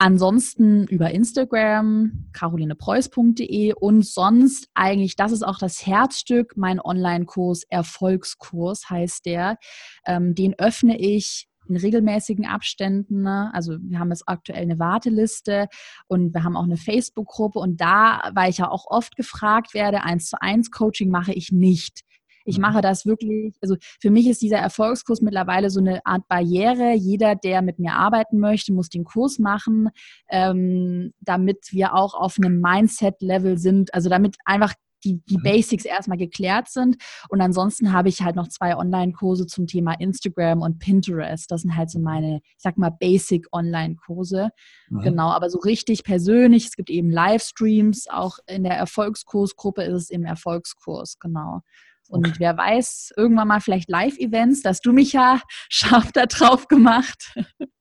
Ansonsten über Instagram, carolinepreuß.de und sonst eigentlich, das ist auch das Herzstück, mein Online-Kurs, Erfolgskurs heißt der. Ähm, den öffne ich in regelmäßigen Abständen. Ne? Also wir haben jetzt aktuell eine Warteliste und wir haben auch eine Facebook-Gruppe und da, weil ich ja auch oft gefragt werde, eins zu eins Coaching mache ich nicht. Ich mhm. mache das wirklich, also für mich ist dieser Erfolgskurs mittlerweile so eine Art Barriere. Jeder, der mit mir arbeiten möchte, muss den Kurs machen, ähm, damit wir auch auf einem Mindset-Level sind, also damit einfach die, die mhm. Basics erstmal geklärt sind. Und ansonsten habe ich halt noch zwei Online-Kurse zum Thema Instagram und Pinterest. Das sind halt so meine, ich sag mal, Basic-Online-Kurse. Mhm. Genau, aber so richtig persönlich. Es gibt eben Livestreams. Auch in der Erfolgskursgruppe ist es im Erfolgskurs, genau. Und wer weiß, irgendwann mal vielleicht Live-Events, dass du mich ja scharf da drauf gemacht.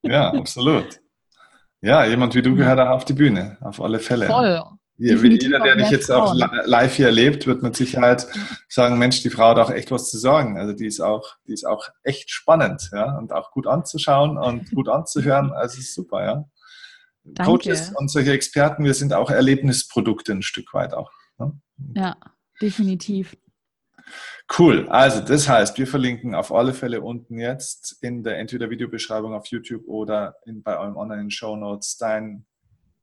Ja, absolut. Ja, jemand wie du gehört auch auf die Bühne, auf alle Fälle. Voll. Jeder, der dich jetzt auch live hier erlebt, wird mit Sicherheit sagen, Mensch, die Frau hat auch echt was zu sagen. Also die ist auch, die ist auch echt spannend, ja, und auch gut anzuschauen und gut anzuhören. Also ist super, ja. Danke. Coaches und solche Experten, wir sind auch Erlebnisprodukte ein Stück weit auch. Ne? Ja, definitiv. Cool. Also das heißt, wir verlinken auf alle Fälle unten jetzt in der entweder Videobeschreibung auf YouTube oder in, bei eurem Online-Show Notes dein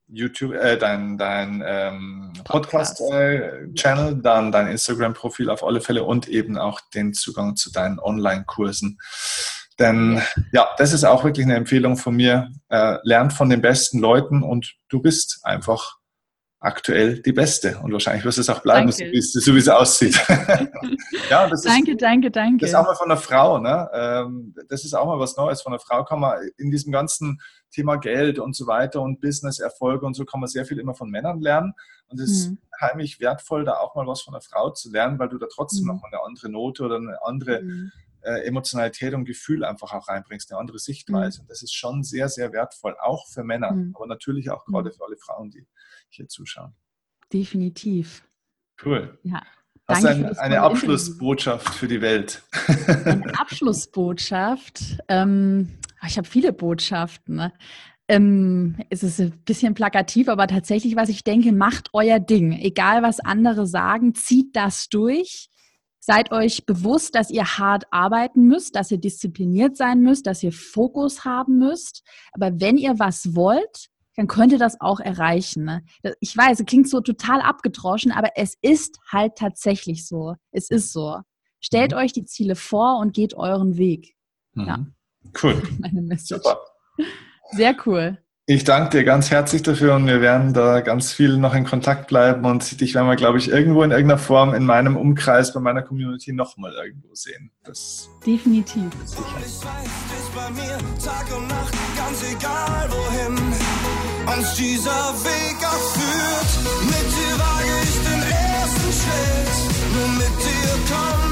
YouTube, äh, dein, dein ähm, Podcast-Channel, äh, dann dein Instagram-Profil auf alle Fälle und eben auch den Zugang zu deinen Online-Kursen. Denn ja, das ist auch wirklich eine Empfehlung von mir. Äh, lernt von den besten Leuten und du bist einfach aktuell die beste. Und wahrscheinlich wirst es auch bleiben, so wie, es, so wie, es, aussieht. ja, das danke, ist, danke, danke. Das ist auch mal von einer Frau. Ne? Ähm, das ist auch mal was Neues. Von einer Frau kann man in diesem ganzen Thema Geld und so weiter und Business, Erfolge und so kann man sehr viel immer von Männern lernen. Und es ist mhm. heimlich wertvoll, da auch mal was von einer Frau zu lernen, weil du da trotzdem mhm. noch mal eine andere Note oder eine andere mhm. Äh, Emotionalität und Gefühl einfach auch reinbringst, eine andere Sichtweise. Mhm. Und das ist schon sehr, sehr wertvoll, auch für Männer, mhm. aber natürlich auch gerade mhm. für alle Frauen, die hier zuschauen. Definitiv. Cool. Ja. Hast du ein, eine Abschlussbotschaft für die Welt? Eine Abschlussbotschaft. Ähm, ich habe viele Botschaften. Ne? Ähm, es ist ein bisschen plakativ, aber tatsächlich, was ich denke, macht euer Ding. Egal, was andere sagen, zieht das durch. Seid euch bewusst, dass ihr hart arbeiten müsst, dass ihr diszipliniert sein müsst, dass ihr Fokus haben müsst. Aber wenn ihr was wollt, dann könnt ihr das auch erreichen. Ne? Ich weiß, es klingt so total abgedroschen, aber es ist halt tatsächlich so. Es ist so. Stellt mhm. euch die Ziele vor und geht euren Weg. Mhm. Ja. Cool. Meine Message. Super. Sehr cool. Ich danke dir ganz herzlich dafür und wir werden da ganz viel noch in Kontakt bleiben und dich werden wir, glaube ich, irgendwo in irgendeiner Form in meinem Umkreis, bei meiner Community nochmal irgendwo sehen. Das Definitiv. Sicher. Alles weiß, ist bei mir Tag und Nacht, ganz egal wohin uns dieser Weg auch. Mit dir wage ich den ersten Schritt, nur mit dir komm